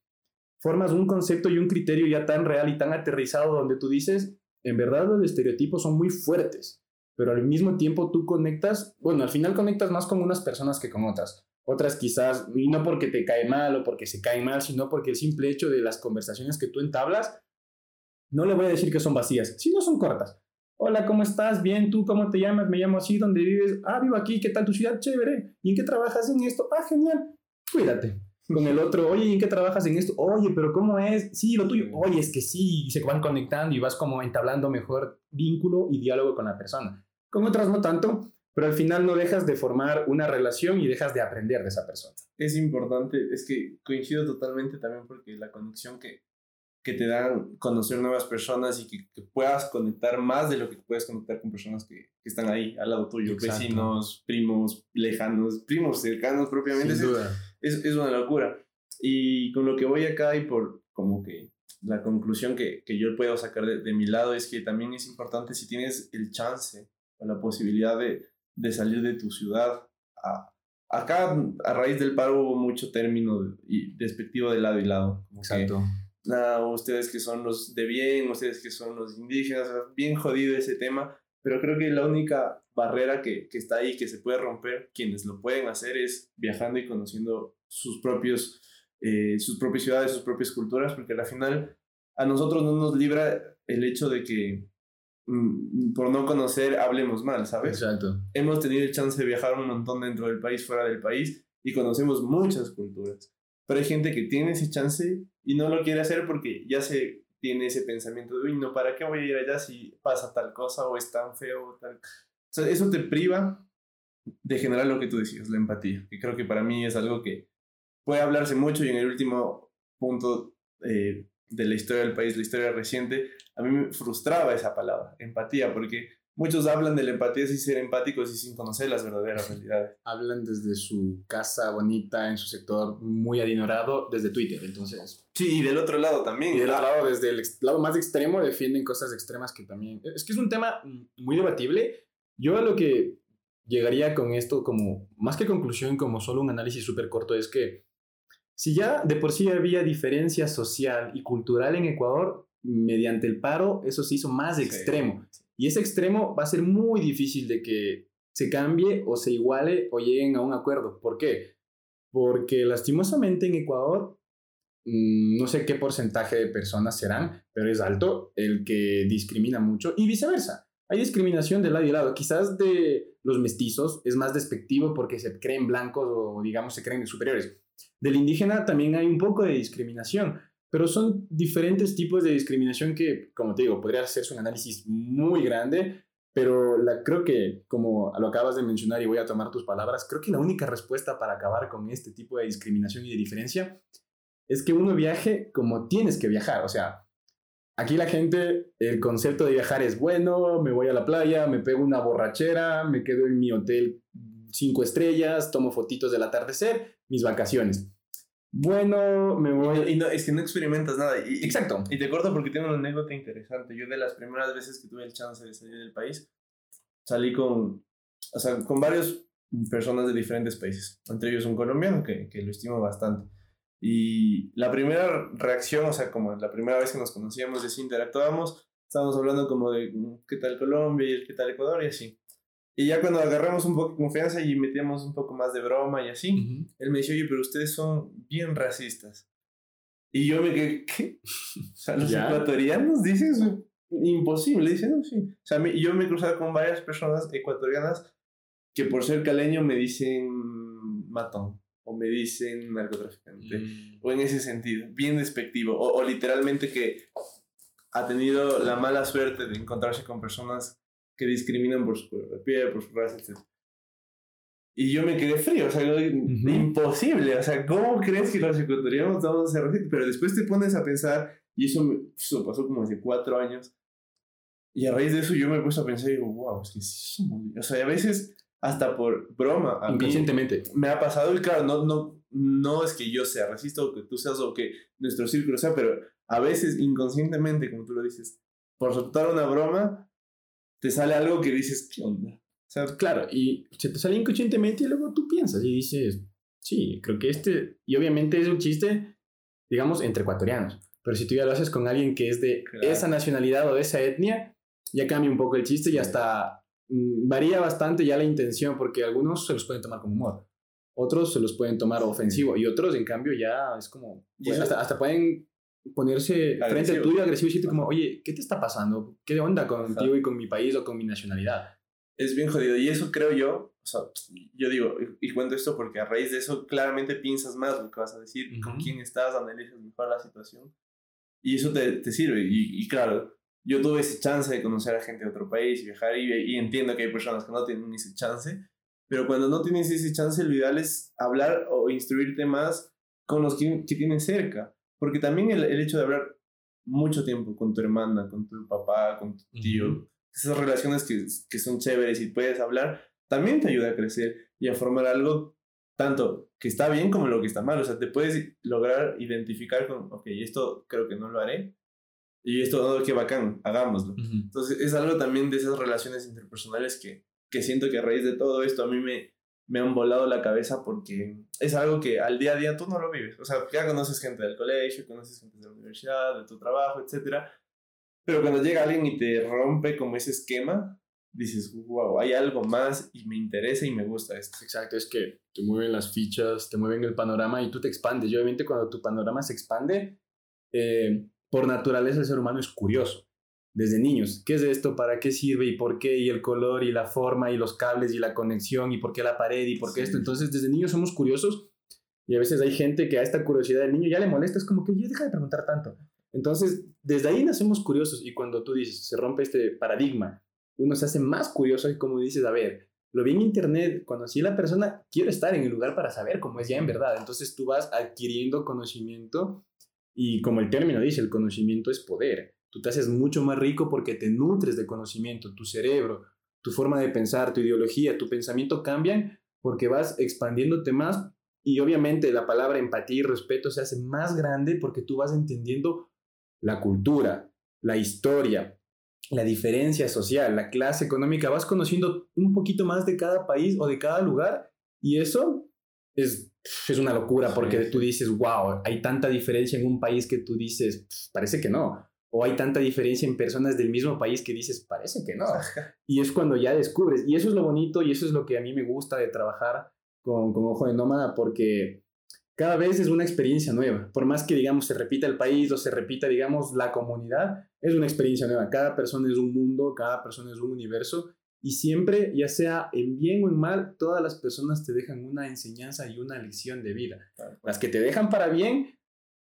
formas un concepto y un criterio ya tan real y tan aterrizado donde tú dices, en verdad los estereotipos son muy fuertes pero al mismo tiempo tú conectas, bueno, al final conectas más con unas personas que con otras. Otras quizás, y no porque te cae mal o porque se cae mal, sino porque el simple hecho de las conversaciones que tú entablas, no le voy a decir que son vacías, sino son cortas. Hola, ¿cómo estás? Bien, ¿tú cómo te llamas? Me llamo así, ¿dónde vives? Ah, vivo aquí, ¿qué tal tu ciudad? Chévere. ¿Y en qué trabajas en esto? Ah, genial. Cuídate con el otro, oye, ¿en qué trabajas en esto? Oye, pero ¿cómo es? Sí, lo tuyo. Oye, es que sí, y se van conectando y vas como entablando mejor vínculo y diálogo con la persona. Con otras no tanto, pero al final no dejas de formar una relación y dejas de aprender de esa persona. Es importante, es que coincido totalmente también porque la conexión que, que te dan conocer nuevas personas y que, puedas conectar más de lo que puedes conectar con personas que, que están ahí al lado tuyo, vecinos, primos lejanos, primos cercanos propiamente. Sin duda es, es, una locura. Y con lo que voy acá y por como que la conclusión que, que yo puedo sacar de, de, mi lado es que también es importante si tienes el chance o la posibilidad de, de salir de tu ciudad. A, acá, a raíz del paro, hubo mucho término y despectivo de lado y lado. Exacto. Nada, ustedes que son los de bien, ustedes que son los indígenas, bien jodido ese tema, pero creo que la única barrera que, que, está ahí, que se puede romper, quienes lo pueden hacer es viajando y conociendo sus, propios, eh, sus propias ciudades, sus propias culturas, porque al final a nosotros no nos libra el hecho de que mm, por no conocer hablemos mal, ¿sabes? Exacto. Hemos tenido el chance de viajar un montón dentro del país, fuera del país, y conocemos muchas culturas. Pero hay gente que tiene ese chance y no lo quiere hacer porque ya se tiene ese pensamiento de, uy, no, ¿para qué voy a ir allá si pasa tal cosa o es tan feo o tal? O sea, eso te priva de generar lo que tú decías, la empatía, que creo que para mí es algo que puede hablarse mucho y en el último punto eh, de la historia del país, la historia reciente, a mí me frustraba esa palabra, empatía, porque Muchos hablan de la empatía sin ser empáticos y sin conocer las verdaderas realidades. Hablan desde su casa bonita, en su sector muy adinerado, desde Twitter, entonces. Sí, y del otro lado también. Y del otro lado, desde el lado más extremo, defienden cosas extremas que también... Es que es un tema muy debatible. Yo a lo que llegaría con esto como, más que conclusión, como solo un análisis súper corto, es que si ya de por sí había diferencia social y cultural en Ecuador, mediante el paro, eso se hizo más extremo. Y ese extremo va a ser muy difícil de que se cambie o se iguale o lleguen a un acuerdo. ¿Por qué? Porque lastimosamente en Ecuador, mm, no sé qué porcentaje de personas serán, pero es alto el que discrimina mucho y viceversa. Hay discriminación de lado y lado. Quizás de los mestizos es más despectivo porque se creen blancos o digamos se creen superiores. Del indígena también hay un poco de discriminación, pero son diferentes tipos de discriminación que, como te digo, podría hacerse un análisis muy grande, pero creo que, como lo acabas de mencionar y voy a tomar tus palabras, creo que la única respuesta para acabar con este tipo de discriminación y de diferencia es que uno viaje como tienes que viajar. O sea, aquí la gente, el concepto de viajar es bueno, me voy a la playa, me pego una borrachera, me quedo en mi hotel cinco estrellas, tomo fotitos del atardecer, mis vacaciones bueno, me voy. Y no, es que no experimentas nada. Y, Exacto. Y te corto porque tengo una anécdota interesante. Yo de las primeras veces que tuve el chance de salir del país, salí con, o sea, con varias personas de diferentes países, entre ellos un colombiano que, que lo estimo bastante. Y la primera reacción, o sea, como la primera vez que nos conocíamos y así interactuábamos, estábamos hablando como de mm, qué tal Colombia y qué tal Ecuador y así. Y ya cuando agarramos un poco de confianza y metíamos un poco más de broma y así, él me dice, oye, pero ustedes son bien racistas. Y yo me quedé, ¿qué? O sea, los ecuatorianos dicen eso. Imposible, dicen, no, sí. O sea, yo me he cruzado con varias personas ecuatorianas que por ser caleño me dicen matón o me dicen narcotraficante. Mm. O en ese sentido, bien despectivo. O, o literalmente que ha tenido la mala suerte de encontrarse con personas que discriminan por su color de piel, por su raza, etc. Y yo me quedé frío, o sea, imposible, o sea, ¿cómo crees que los ecuatorianos vamos a ser racistas? Pero después te pones a pensar, y eso, me, eso pasó como hace cuatro años, y a raíz de eso yo me he puesto a pensar y digo, wow, es que sí somos, o sea, a veces hasta por broma. Inconscientemente. me ha pasado, y claro, no, no, no es que yo sea racista o que tú seas o que nuestro círculo sea, pero a veces inconscientemente, como tú lo dices, por soltar una broma, te sale algo que dices, ¿qué onda? O sea, claro, y se te sale inconscientemente y luego tú piensas y dices, sí, creo que este, y obviamente es un chiste, digamos, entre ecuatorianos, pero si tú ya lo haces con alguien que es de esa nacionalidad o de esa etnia, ya cambia un poco el chiste y hasta mm, varía bastante ya la intención, porque algunos se los pueden tomar como humor, otros se los pueden tomar ofensivo y otros, en cambio, ya es como, pues, hasta, hasta pueden ponerse frente al tuyo agresivo y decirte como, oye, ¿qué te está pasando? ¿Qué onda contigo y con mi país o con mi nacionalidad? Es bien jodido y eso creo yo, o sea, yo digo, y, cuento esto porque a raíz de eso claramente piensas más lo que vas a decir, con quién estás, analizas mejor la situación y eso te, te sirve y, y, claro, yo tuve ese chance de conocer a gente de otro país y viajar y, entiendo que hay personas que no tienen ese chance, pero cuando no tienes ese chance, lo ideal es hablar o instruirte más con los que, que tienes cerca porque también el, el, hecho de hablar mucho tiempo con tu hermana, con tu papá, con tu tío, esas relaciones que, que son chéveres y puedes hablar, también te ayuda a crecer y a formar algo tanto que está bien como lo que está mal. O sea, te puedes lograr identificar con, ok, esto creo que no lo haré. Y esto, no, qué bacán, hagámoslo. Entonces, es algo también de esas relaciones interpersonales que, que siento que a raíz de todo esto a mí me, me han volado la cabeza porque es algo que al día a día tú no lo vives. O sea, ya conoces gente del colegio, conoces gente de la universidad, de tu trabajo, etc. Pero cuando llega alguien y te rompe como ese esquema, dices, wow, hay algo más y me interesa y me gusta esto. Exacto, es que te mueven las fichas, te mueven el panorama y tú te expandes. Y obviamente cuando tu panorama se expande, eh, por naturaleza el ser humano es curioso desde niños. ¿Qué es esto? ¿Para qué sirve? ¿Y por qué? Y el color y la forma y los cables y la conexión y por qué la pared y por qué esto. Entonces, desde niños somos curiosos y a veces hay gente que a esta curiosidad del niño ya le molesta. Es como que ya deja de preguntar tanto. Entonces, desde ahí nacemos curiosos y cuando tú dices, se rompe este paradigma, uno se hace más curioso y como dices, a ver, lo vi en internet, conocí a la persona, quiero estar en el lugar para saber cómo es ya en verdad. Entonces tú vas adquiriendo conocimiento y como el término dice, el conocimiento es poder. Tú te haces mucho más rico porque te nutres de conocimiento, tu cerebro, tu forma de pensar, tu ideología, tu pensamiento cambian porque vas expandiéndote más y obviamente la palabra empatía y respeto se hace más grande porque tú vas entendiendo la cultura, la historia, la diferencia social, la clase económica, vas conociendo un poquito más de cada país o de cada lugar y eso es, es una locura porque tú dices, wow, hay tanta diferencia en un país que tú dices, parece que no o hay tanta diferencia en personas del mismo país que dices, parece que no. Y es cuando ya descubres. Y eso es lo bonito y eso es lo que a mí me gusta de trabajar con, con Ojo de Nómada porque cada vez es una experiencia nueva. Por más que, digamos, se repita el país o se repita, digamos, la comunidad, es una experiencia nueva. Cada persona es un mundo, cada persona es un universo. Y siempre, ya sea en bien o en mal, todas las personas te dejan una enseñanza y una lección de vida. Las que te dejan para bien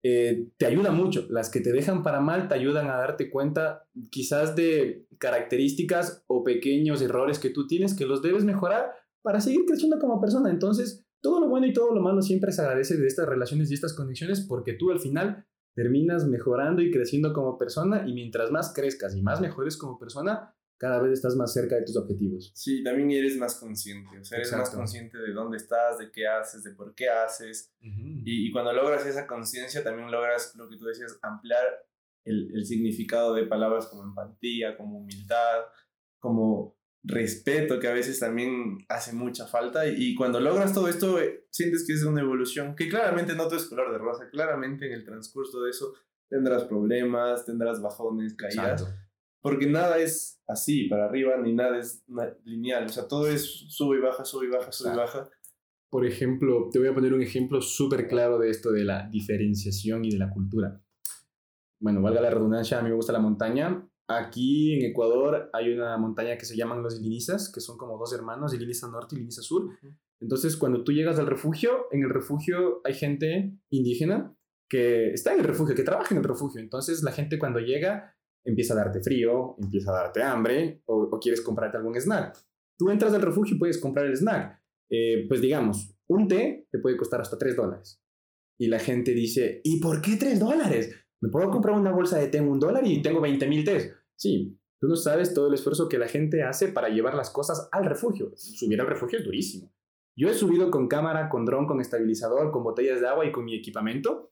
eh, te ayuda mucho. Las que te dejan para mal te ayudan a darte cuenta quizás de características o pequeños errores que tú tienes que los debes mejorar para seguir creciendo como persona. Entonces, todo lo bueno y todo lo malo siempre se agradece de estas relaciones y estas conexiones porque tú al final terminas mejorando y creciendo como persona y mientras más crezcas y más mejores como persona, cada vez estás más cerca de tus objetivos. Sí, también eres más consciente, o sea, eres más consciente de dónde estás, de qué haces, de por qué haces. y, y, cuando logras esa conciencia, también logras lo que tú decías, ampliar el, el, significado de palabras como empatía, como humildad, como respeto, que a veces también hace mucha falta. Y, y cuando logras todo esto, eh, sientes que es una evolución, que claramente no todo es color de rosa, claramente en el transcurso de eso tendrás problemas, tendrás bajones, caídas porque nada es así para arriba ni nada es lineal, o sea, todo es sube y baja, sube y baja, sube y baja. Por ejemplo, te voy a poner un ejemplo súper claro de esto de la diferenciación y de la cultura. Bueno, valga la redundancia, a mí me gusta la montaña. Aquí en Ecuador hay una montaña que se llaman los Ilinizas, que son como dos hermanos, Iliniza Norte y Iliniza Sur. Entonces, cuando tú llegas al refugio, en el refugio hay gente indígena que está en el refugio, que trabaja en el refugio. Entonces, la gente cuando llega empieza a darte frío, empieza a darte hambre o, quieres comprarte algún snack. Tú entras al refugio y puedes comprar el snack. Eh, pues digamos, un té te puede costar hasta 3 dólares. Y la gente dice, ¿y por qué 3 dólares? ¿Me puedo comprar una bolsa de té en un dólar y tengo 20 mil tés? Sí, tú no sabes todo el esfuerzo que la gente hace para llevar las cosas al refugio. Subir al refugio es durísimo. Yo he subido con cámara, con dron, con estabilizador, con botellas de agua y con mi equipamiento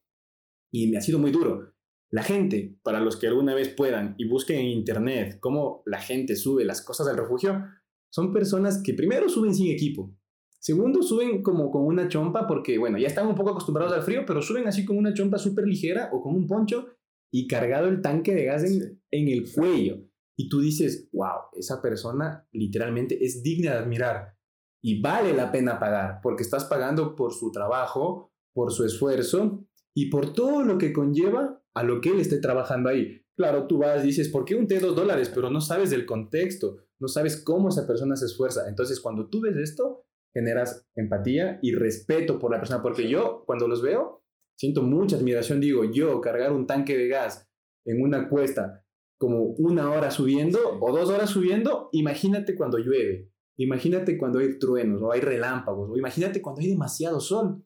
y me ha sido muy duro. La gente, para los que alguna vez puedan y busquen en internet cómo la gente sube las cosas al refugio, son personas que primero suben sin equipo. Segundo, suben como con una chompa porque, bueno, ya están un poco acostumbrados al frío, pero suben así con una chompa súper ligera o con un poncho y cargado el tanque de gas en, en el cuello. Y tú dices, wow, esa persona literalmente es digna de admirar y vale la pena pagar porque estás pagando por su trabajo, por su esfuerzo y por todo lo que conlleva a lo que él esté trabajando ahí. Claro, tú vas y dices, ¿por qué un té dos dólares? Pero no sabes del contexto, no sabes cómo esa persona se esfuerza. Entonces, cuando tú ves esto, generas empatía y respeto por la persona, porque yo, cuando los veo, siento mucha admiración. Digo, yo cargar un tanque de gas en una cuesta como una hora subiendo o dos horas subiendo, imagínate cuando llueve Imagínate cuando hay truenos o hay relámpagos, o imagínate cuando hay demasiado sol.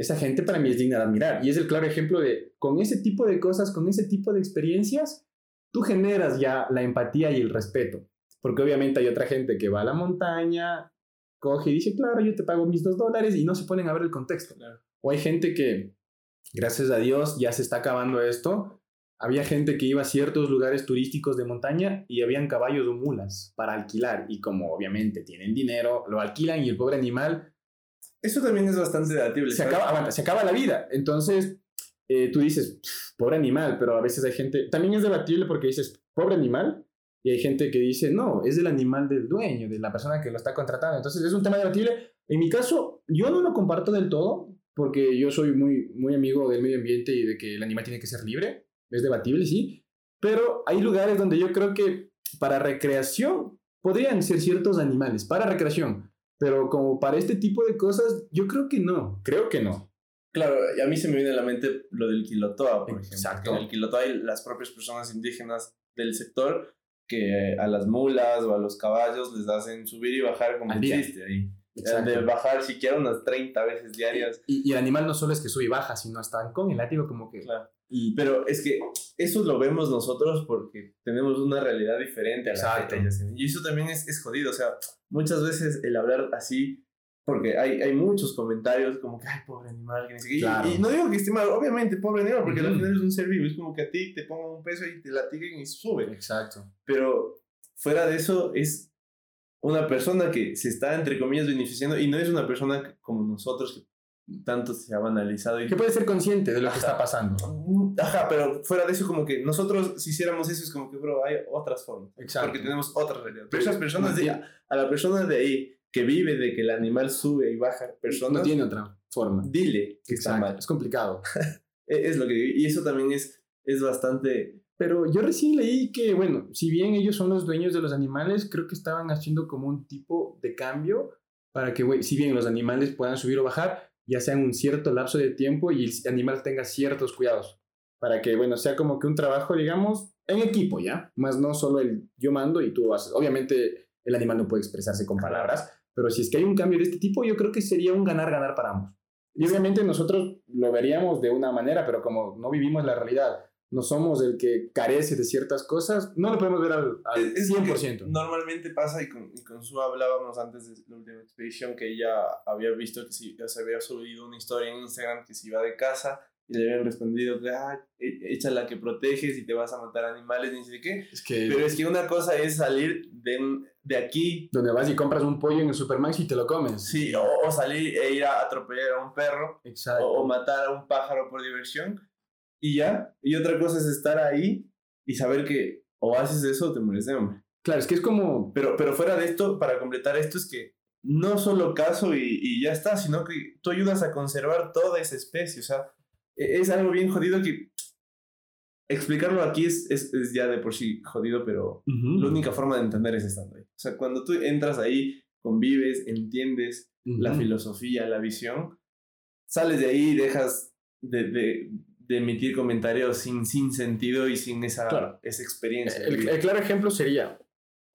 Esa gente para mí es digna de admirar y es el claro ejemplo de, con ese tipo de cosas, con ese tipo de experiencias, tú generas ya la empatía y el respeto. Porque obviamente hay otra gente que va a la montaña, coge y dice, claro, yo te pago mis dos dólares y no se ponen a ver el contexto. O hay gente que, gracias a Dios, ya se está acabando esto, había gente que iba a ciertos lugares turísticos de montaña y habían caballos o mulas para alquilar. Y como obviamente tienen dinero, lo alquilan y el pobre animal... Eso también es bastante debatible. Se acaba, se acaba la vida. Entonces, eh, tú dices, pobre animal, pero a veces hay gente... También es debatible porque dices, pobre animal, y hay gente que dice, no, es el animal del dueño, de la persona que lo está contratando. Entonces es un tema debatible. En mi caso, yo no lo comparto del todo, porque yo soy muy, muy amigo del medio ambiente y de que el animal tiene que ser libre es debatible, sí, pero hay lugares donde yo creo que para recreación podrían ser ciertos animales, para recreación, pero como para este tipo de cosas, yo creo que no, creo que no. Claro, y a mí se me viene a la mente lo del Quilotoa, por ejemplo. En el Quilotoa hay las propias personas indígenas del sector que a las mulas o a los caballos les hacen subir y bajar como existe ahí. De bajar siquiera unas 30 veces diarias. Y, el animal no solo es que sube y baja, sino están con el látigo como que... Claro. Y, pero es que eso lo vemos nosotros porque tenemos una realidad diferente a la gente. Y eso también es, es jodido. O sea, muchas veces el hablar así, porque hay, hay muchos comentarios como que, ay, pobre animal, que ni y, no digo que esté mal, obviamente, pobre animal, porque al final es un ser vivo. Es como que a ti te pongan un peso y te latiguen y suben. Exacto. Pero fuera de eso, es una persona que se está, entre comillas, beneficiando y no es una persona como nosotros que tanto se ha banalizado. Y... Que puede ser consciente de lo que está pasando. Ajá, pero fuera de eso, como que nosotros, si hiciéramos eso, es como que, bro, hay otras formas. Exacto. Porque tenemos otra realidad. Pero esas personas, de, a la persona de ahí que vive de que el animal sube y baja, personas. No tiene otra forma. Dile que está mal. Es complicado. [laughs] E, es lo que Y eso también es, es bastante. Pero yo recién leí que, bueno, si bien ellos son los dueños de los animales, creo que estaban haciendo como un tipo de cambio para que, si bien los animales puedan subir o bajar, ya sea en un cierto lapso de tiempo y el animal tenga ciertos cuidados. Para que, bueno, sea como que un trabajo, digamos, en equipo, ¿ya? Más no solo el yo mando y tú haces. Obviamente el animal no puede expresarse con palabras, pero si es que hay un cambio de este tipo, yo creo que sería un ganar-ganar para ambos. Y obviamente nosotros lo veríamos de una manera, pero como no vivimos la realidad no somos el que carece de ciertas cosas, no lo podemos ver al, al 100%. Normalmente pasa, y con, y con Su hablábamos antes de la última expedición, que ella había visto que si, se había subido una historia en Instagram que se iba de casa y le habían respondido que, ah, echa la que proteges y te vas a matar animales, ni sé qué. Es que, Pero es que una cosa es salir de, de aquí. Donde vas y compras un pollo en el Supermax y te lo comes. Sí, o, salir e ir a atropellar a un perro. Exacto. o matar a un pájaro por diversión y ya. Y otra cosa es estar ahí y saber que o haces eso o te mueres de hambre. Claro, es que es como... Pero, pero fuera de esto, para completar esto, es que no solo caso y, y ya está, sino que tú ayudas a conservar toda esa especie. O sea, e, es algo bien jodido que explicarlo aquí es, es, es, ya de por sí jodido, pero la única forma de entender es estando ahí. O sea, cuando tú entras ahí, convives, entiendes la filosofía, la visión, sales de ahí y dejas de, de, de emitir comentarios sin, sin sentido y sin esa, esa experiencia. El, el, claro ejemplo sería,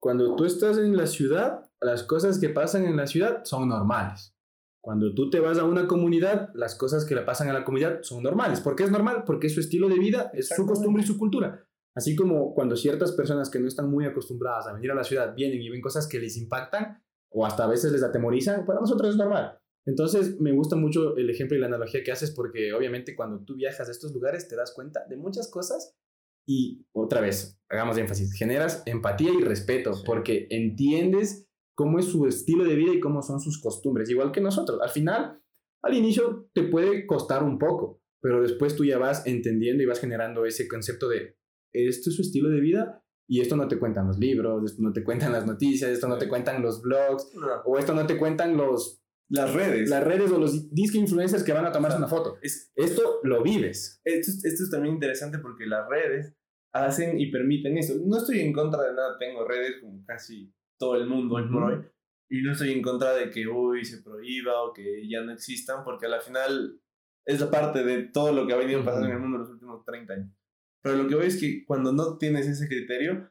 cuando tú estás en la ciudad, las cosas que pasan en la ciudad son normales. Cuando tú te vas a una comunidad, las cosas que le pasan a la comunidad son normales. ¿Por qué es normal? Porque es su estilo de vida, es su costumbre y su cultura. Así como cuando ciertas personas que no están muy acostumbradas a venir a la ciudad vienen y ven cosas que les impactan o hasta a veces les atemorizan, para nosotros es normal. Entonces me gusta mucho el ejemplo y la analogía que haces porque obviamente cuando tú viajas a estos lugares te das cuenta de muchas cosas y otra vez, hagamos énfasis, generas empatía y respeto porque entiendes cómo es su estilo de vida y cómo son sus costumbres, igual que nosotros. Al final, al inicio te puede costar un poco, pero después tú ya vas entendiendo y vas generando ese concepto de, esto es su estilo de vida y esto no te cuentan los libros, esto no te cuentan las noticias, esto no te cuentan los blogs, o esto no te cuentan los... Las redes. Las redes o los disque influencers que van a tomarse una foto. Es, esto lo vives. Esto, esto es también interesante porque las redes hacen y permiten eso. No estoy en contra de nada, tengo redes como casi todo el mundo hoy por hoy. Y no estoy en contra de que hoy se prohíba o que ya no existan, porque al final es la parte de todo lo que ha venido pasando en el mundo en los últimos 30 años. Pero lo que veo es que cuando no tienes ese criterio,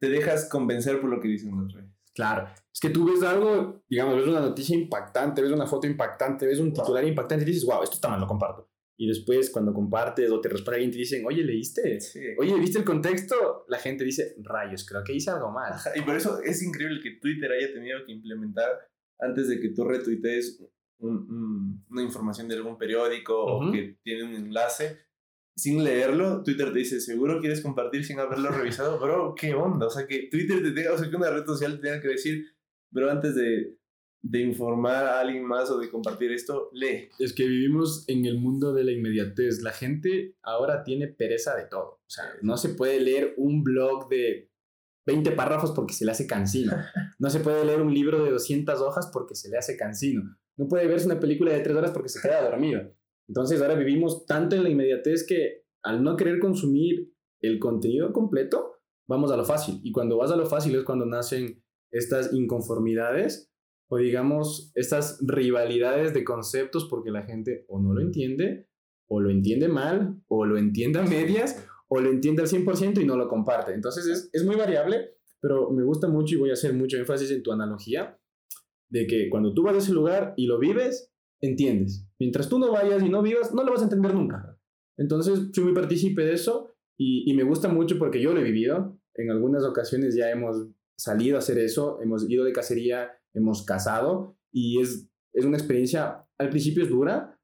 te dejas convencer por lo que dicen los reyes. Claro, es que tú ves algo, digamos, ves una noticia impactante, ves una foto impactante, ves un titular impactante y dices, wow, esto está mal, lo comparto y después cuando compartes o te responde alguien te dicen, oye, ¿leíste? Oye, ¿viste el contexto? La gente dice, rayos, creo que hice algo mal. y por eso es increíble que Twitter haya tenido que implementar antes de que tú retuitees una información de algún periódico o que tiene un enlace, sin leerlo, Twitter te dice, ¿seguro quieres compartir sin haberlo revisado? Bro, ¿qué onda? O sea, que Twitter te tenga, o sea, que una red social te tenga que decir, pero antes de, de informar a alguien más o de compartir esto, lee. Es que vivimos en el mundo de la inmediatez. La gente ahora tiene pereza de todo. O sea, no se puede leer un blog de 20 párrafos porque se le hace cansino. No se puede leer un libro de 200 hojas porque se le hace cansino. No puede verse una película de 3 horas porque se queda dormido. Entonces ahora vivimos tanto en la inmediatez que al no querer consumir el contenido completo, vamos a lo fácil. Y cuando vas a lo fácil es cuando nacen estas inconformidades o digamos estas rivalidades de conceptos porque la gente o no lo entiende, o lo entiende mal, o lo entiende a medias, o lo entiende al 100% y no lo comparte. Entonces es, es muy variable, pero me gusta mucho y voy a hacer mucho énfasis en tu analogía de que cuando tú vas a ese lugar y lo vives, entiendes. Mientras tú no vayas y no vivas, no lo vas a entender nunca. Entonces, soy muy partícipe de eso y, y, me gusta mucho porque yo lo he vivido. En algunas ocasiones ya hemos salido a hacer eso, hemos ido de cacería hemos casado y es, es una experiencia, al principio es dura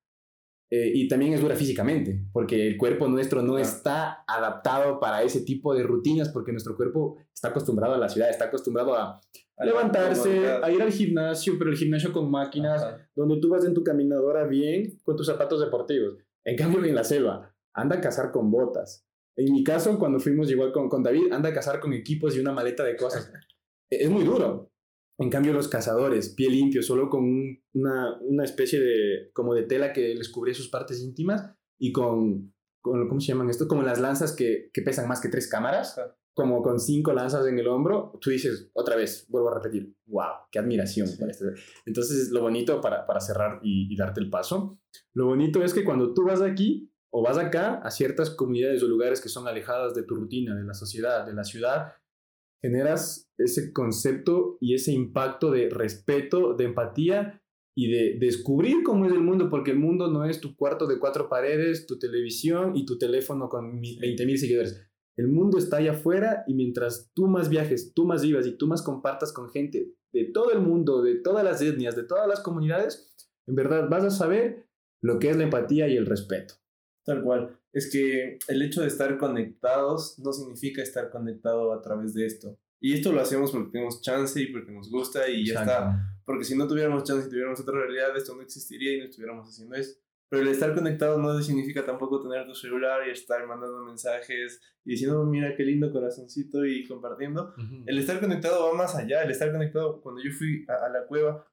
eh, y también es dura físicamente, porque el cuerpo nuestro no está adaptado para ese tipo de rutinas, porque nuestro cuerpo está acostumbrado a la ciudad, está acostumbrado a, levantarse, a ir al gimnasio, pero el gimnasio con máquinas, donde tú vas en tu caminadora bien con tus zapatos deportivos. En cambio, en la selva, anda a cazar con botas. En mi caso, cuando fuimos igual con, con David, anda a cazar con equipos y una maleta de cosas. [laughs] es muy duro. En cambio, los cazadores, pie limpio, solo con una, una, especie de, como de tela que les cubría sus partes íntimas y con, con ¿cómo se llaman esto? Como las lanzas que, que pesan más que tres cámaras, como con cinco lanzas en el hombro, tú dices, otra vez, vuelvo a repetir, wow, qué admiración. Este". Entonces, lo bonito para, para cerrar y, y darte el paso, lo bonito es que cuando tú vas aquí o vas acá a ciertas comunidades o lugares que son alejadas de tu rutina, de la sociedad, de la ciudad, generas ese concepto y ese impacto de respeto, de empatía y de descubrir cómo es el mundo, porque el mundo no es tu cuarto de cuatro paredes, tu televisión y tu teléfono con 20 mil seguidores. El mundo está allá afuera y mientras tú más viajes, tú más vivas y tú más compartas con gente de todo el mundo, de todas las etnias, de todas las comunidades, en verdad vas a saber lo que es la empatía y el respeto. Tal cual. Es que el hecho de estar conectados no significa estar conectado a través de esto. Y esto lo hacemos porque tenemos chance y porque nos gusta y ya está. Porque si no tuviéramos chance y tuviéramos otra realidad, esto no existiría y no estuviéramos haciendo eso. Pero el estar conectado no significa tampoco tener tu celular y estar mandando mensajes y diciendo, mira qué lindo corazoncito y compartiendo. El estar conectado va más allá. El estar conectado, cuando yo fui a, la cueva,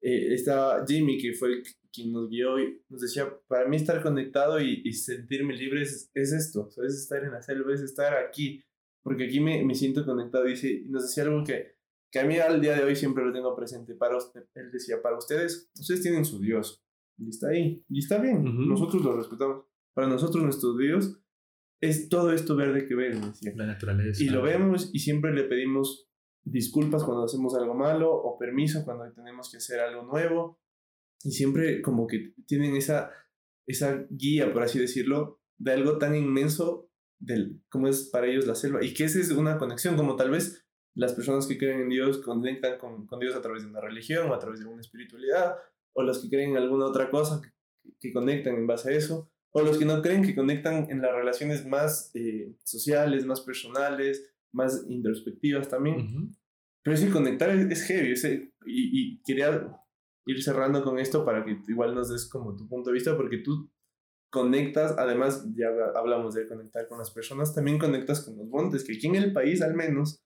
eh, estaba Jimmy, que fue el quien nos guió y nos decía, para mí estar conectado y, sentirme libre es, esto, es estar en la selva, es estar aquí, porque aquí me, me siento conectado. Y, y, nos decía algo que, que a mí al día de hoy siempre lo tengo presente, para él decía, para ustedes, ustedes tienen su Dios, y está ahí, y está bien, nosotros lo respetamos, para nosotros nuestros Dios es todo esto verde que ves, decía. La naturaleza. Y lo vemos y siempre le pedimos disculpas cuando hacemos algo malo o permiso cuando tenemos que hacer algo nuevo. Y siempre como que tienen esa, esa guía, por así decirlo, de algo tan inmenso del, como es para ellos la selva. Y que esa es una conexión, como tal vez las personas que creen en Dios conectan con, con Dios a través de una religión o a través de una espiritualidad, o los que creen en alguna otra cosa que, que conectan en base a eso, o los que no creen que conectan en las relaciones más eh, sociales, más personales, más introspectivas también. Pero sí, conectar es, heavy. y, y, quería ir cerrando con esto para que igual nos des como tu punto de vista, porque tú conectas, además ya hablamos de conectar con las personas, también conectas con los montes, que aquí en el país al menos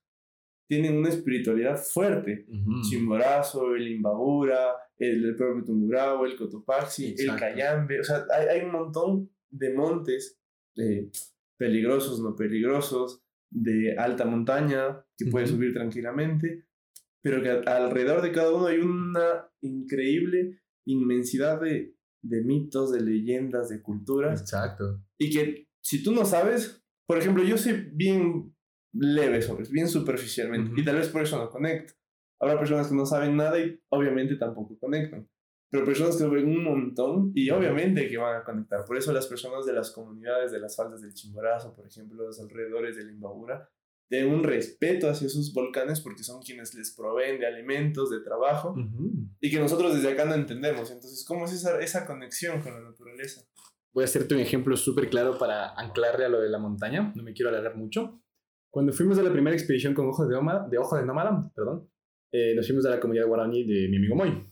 tienen una espiritualidad fuerte. Chimborazo, el Imbabura, el, el propio Tungurahua, el Cotopaxi, el Cayambe, o sea, hay, hay un montón de montes eh, peligrosos, no peligrosos, de alta montaña, que puedes subir tranquilamente, pero que alrededor de cada uno hay una increíble inmensidad de, de mitos, de leyendas, de culturas. Exacto. Y que si tú no sabes, por ejemplo, yo soy bien leve sobre, bien superficialmente, y tal vez por eso no conecto. Habrá personas que no saben nada y obviamente tampoco conectan. Pero personas que ven un montón y obviamente que van a conectar. Por eso las personas de las comunidades de las faldas del Chimborazo, por ejemplo, los alrededores del Imbabura, tienen un respeto hacia esos volcanes porque son quienes les proveen de alimentos, de trabajo, y que nosotros desde acá no entendemos. Entonces, ¿cómo es esa, esa conexión con la naturaleza? Voy a hacerte un ejemplo súper claro para anclarle a lo de la montaña, no me quiero alargar mucho. Cuando fuimos a la primera expedición con Ojo de Nómada, de, Ojo de Nómada perdón, eh, nos fuimos a la comunidad guaraní de mi amigo Moy.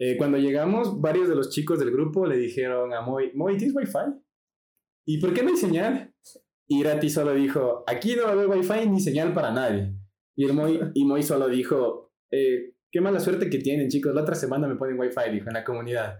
Eh, cuando llegamos, varios de los chicos del grupo le dijeron a Moy, Moy, ¿tienes wifi? ¿Y por qué no hay señal? Y Rati solo dijo, aquí no va a haber wifi ni señal para nadie. Y, el Moy, y Moy solo dijo, eh, qué mala suerte que tienen chicos, la otra semana me ponen wifi, dijo, en la comunidad.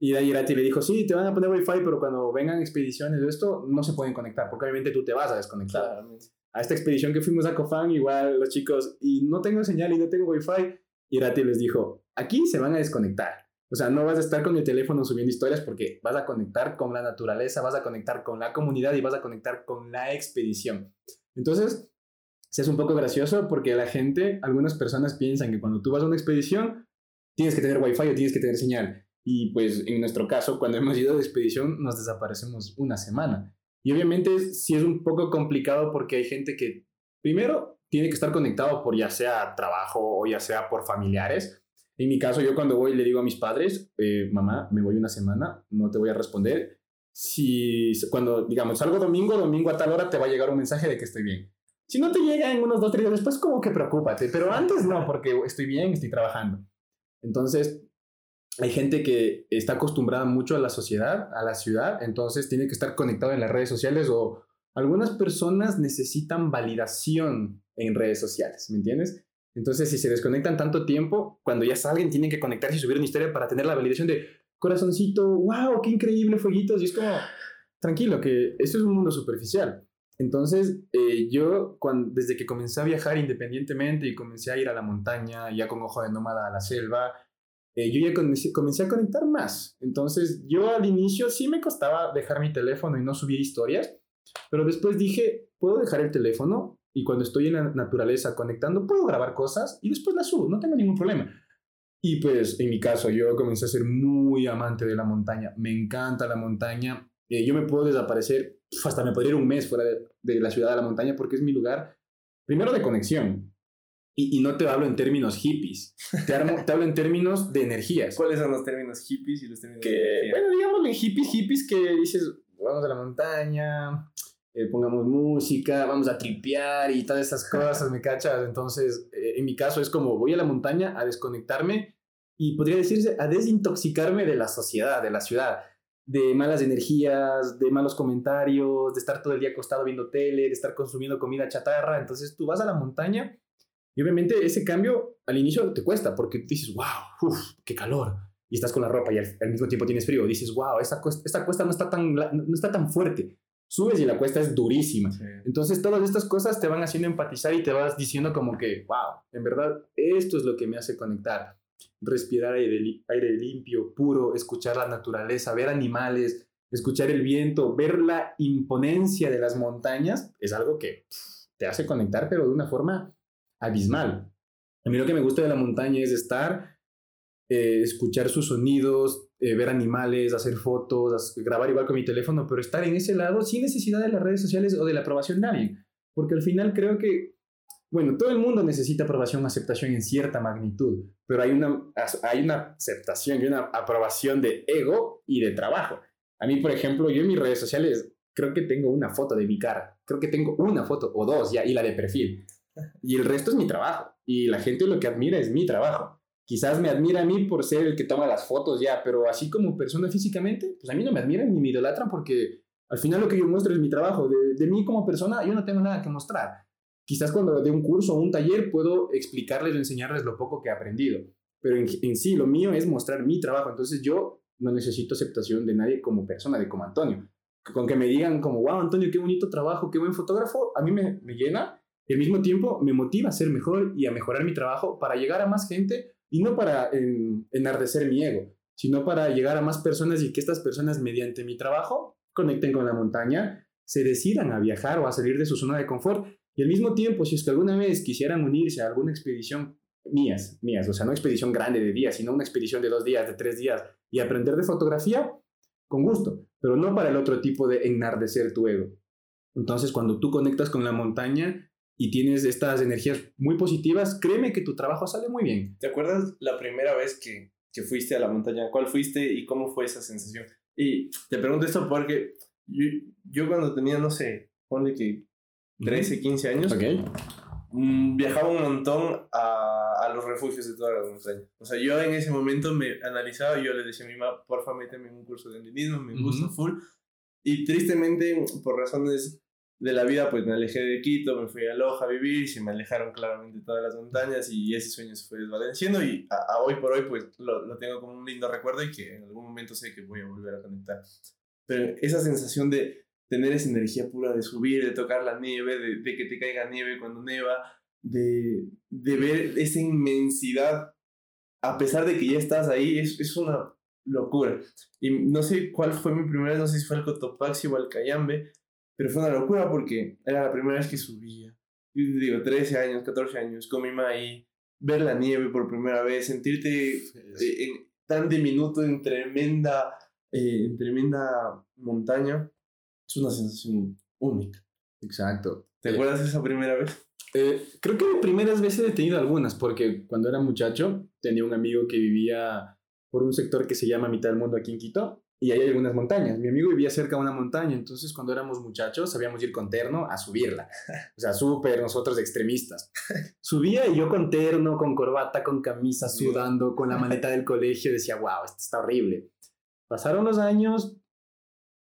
Y de ahí Rati le dijo, sí, te van a poner wifi, pero cuando vengan expediciones de esto, no se pueden conectar, porque obviamente tú te vas a desconectar a esta expedición que fuimos a Cofán, igual los chicos, y no tengo señal y no tengo wifi, y Rati les dijo, aquí se van a desconectar. O sea, no vas a estar con el teléfono subiendo historias porque vas a conectar con la naturaleza, vas a conectar con la comunidad y vas a conectar con la expedición. Entonces, es un poco gracioso porque la gente, algunas personas piensan que cuando tú vas a una expedición, tienes que tener wifi o tienes que tener señal. Y pues en nuestro caso, cuando hemos ido de expedición, nos desaparecemos una semana. Y obviamente sí es un poco complicado porque hay gente que, primero, tiene que estar conectado por ya sea trabajo o ya sea por familiares. En mi caso, yo cuando voy le digo a mis padres, eh, mamá, me voy una semana, no te voy a responder. Si cuando, digamos, salgo domingo, domingo a tal hora te va a llegar un mensaje de que estoy bien. Si no te llega en unos dos, tres días después, como que preocúpate, pero antes no, porque estoy bien, estoy trabajando. Entonces, hay gente que está acostumbrada mucho a la sociedad, a la ciudad, entonces tiene que estar conectado en las redes sociales o algunas personas necesitan validación en redes sociales, ¿me entiendes? Entonces, si se desconectan tanto tiempo, cuando ya salgan, tienen que conectarse y subir una historia para tener la validación de corazoncito, wow, qué increíble, fueguitos. Y es como, tranquilo, que esto es un mundo superficial. Entonces, eh, yo cuando, desde que comencé a viajar independientemente y comencé a ir a la montaña, ya con ojo de nómada a la selva, eh, yo ya comencé, a conectar más. Entonces, yo al inicio sí me costaba dejar mi teléfono y no subir historias, pero después dije, puedo dejar el teléfono y cuando estoy en la naturaleza conectando, puedo grabar cosas y después las subo, no tengo ningún problema. Y pues en mi caso, yo comencé a ser muy amante de la montaña, me encanta la montaña, eh, yo me puedo desaparecer, hasta me podría ir un mes fuera de, de la ciudad de la montaña porque es mi lugar, primero de conexión, y, no te hablo en términos hippies, te, hablo en términos de energías. ¿Cuáles son los términos hippies y los términos que, de Bueno, digámosle hippies, hippies que dices, vamos a la montaña, eh, pongamos música, vamos a tripear y todas esas cosas, ¿me cachas? Entonces, eh, en mi caso es como voy a la montaña a desconectarme y podría decirse a desintoxicarme de la sociedad, de la ciudad, de malas energías, de malos comentarios, de estar todo el día acostado viendo tele, de estar consumiendo comida chatarra. Entonces, tú vas a la montaña y obviamente ese cambio al inicio te cuesta porque dices, wow, uf, qué calor. Y estás con la ropa y al, mismo tiempo tienes frío. Dices, wow, esta, esta cuesta no está, tan, no está tan fuerte. Subes y la cuesta es durísima. Entonces todas estas cosas te van haciendo empatizar y te vas diciendo como que, wow, en verdad esto es lo que me hace conectar. Respirar aire, aire limpio, puro, escuchar la naturaleza, ver animales, escuchar el viento, ver la imponencia de las montañas, es algo que te hace conectar, pero de una forma abismal. A mí lo que me gusta de la montaña es estar, eh, escuchar sus sonidos, eh, ver animales, hacer fotos, grabar igual con mi teléfono, pero estar en ese lado sin necesidad de las redes sociales o de la aprobación de alguien. Porque al final creo que, bueno, todo el mundo necesita aprobación, aceptación en cierta magnitud, pero hay una, hay una aceptación y una aprobación de ego y de trabajo. A mí, por ejemplo, yo en mis redes sociales creo que tengo una foto de mi cara, creo que tengo una foto o dos ya, y la de perfil. Y el resto es mi trabajo. Y la gente lo que admira es mi trabajo. Quizás me admira a mí por ser el que toma las fotos ya, pero así como persona físicamente, pues a mí no me admiran ni me idolatran porque al final lo que yo muestro es mi trabajo. De, de mí como persona yo no tengo nada que mostrar. Quizás cuando de un curso o un taller puedo explicarles o enseñarles lo poco que he aprendido. Pero en, en sí lo mío es mostrar mi trabajo. Entonces yo no necesito aceptación de nadie como persona, de como Antonio. Con que me digan como, wow, Antonio, qué bonito trabajo, qué buen fotógrafo, a mí me, me llena y al mismo tiempo me motiva a ser mejor y a mejorar mi trabajo para llegar a más gente y no para enardecer mi ego, sino para llegar a más personas y que estas personas mediante mi trabajo conecten con la montaña, se decidan a viajar o a salir de su zona de confort y al mismo tiempo, si es que alguna vez quisieran unirse a alguna expedición mías, mías, o sea, no expedición grande de días, sino una expedición de dos días, de tres días, y aprender de fotografía, con gusto, pero no para el otro tipo de enardecer tu ego. Entonces, cuando tú conectas con la montaña y tienes estas energías muy positivas, créeme que tu trabajo sale muy bien. ¿Te acuerdas la primera vez que, que fuiste a la montaña? ¿Cuál fuiste y cómo fue esa sensación? Y te pregunto esto porque yo, yo cuando tenía, no sé, ponle que 13, 15 años, okay. Mm, viajaba un montón a, a, los refugios de toda la montaña. O sea, yo en ese momento me analizaba y yo le decía a mi mamá, porfa, méteme en un curso de andinismo, me gusta full. Y tristemente, por razones de la vida, pues me alejé de Quito, me fui a Loja a vivir se me alejaron claramente todas las montañas y ese sueño se fue desvaneciendo y a, hoy por hoy pues lo, lo, tengo como un lindo recuerdo y que en algún momento sé que voy a volver a conectar. Pero esa sensación de tener esa energía pura de subir, de tocar la nieve, de, de que te caiga nieve cuando neva, de, de, ver esa inmensidad, a pesar de que ya estás ahí, es, es una locura. Y no sé cuál fue mi primera vez, no sé si fue el Cotopaxi o el Cayambe, pero fue una locura porque era la primera vez que subía. Yo digo, 13 años, 14 años, con mi mamá ahí, ver la nieve por primera vez, sentirte eh, en, tan diminuto en tremenda, eh, en tremenda montaña es una sensación única. Exacto. ¿Te acuerdas de esa primera vez? Eh, creo que de primeras veces he tenido algunas, porque cuando era muchacho tenía un amigo que vivía por un sector que se llama Mitad del Mundo aquí en Quito, y hay algunas montañas. Mi amigo vivía cerca de una montaña, entonces cuando éramos muchachos sabíamos ir con terno a subirla. O sea, súper nosotros extremistas. Subía y yo con terno, con corbata, con camisa, sudando, con la maleta del colegio, decía, wow, esto está horrible. Pasaron los años,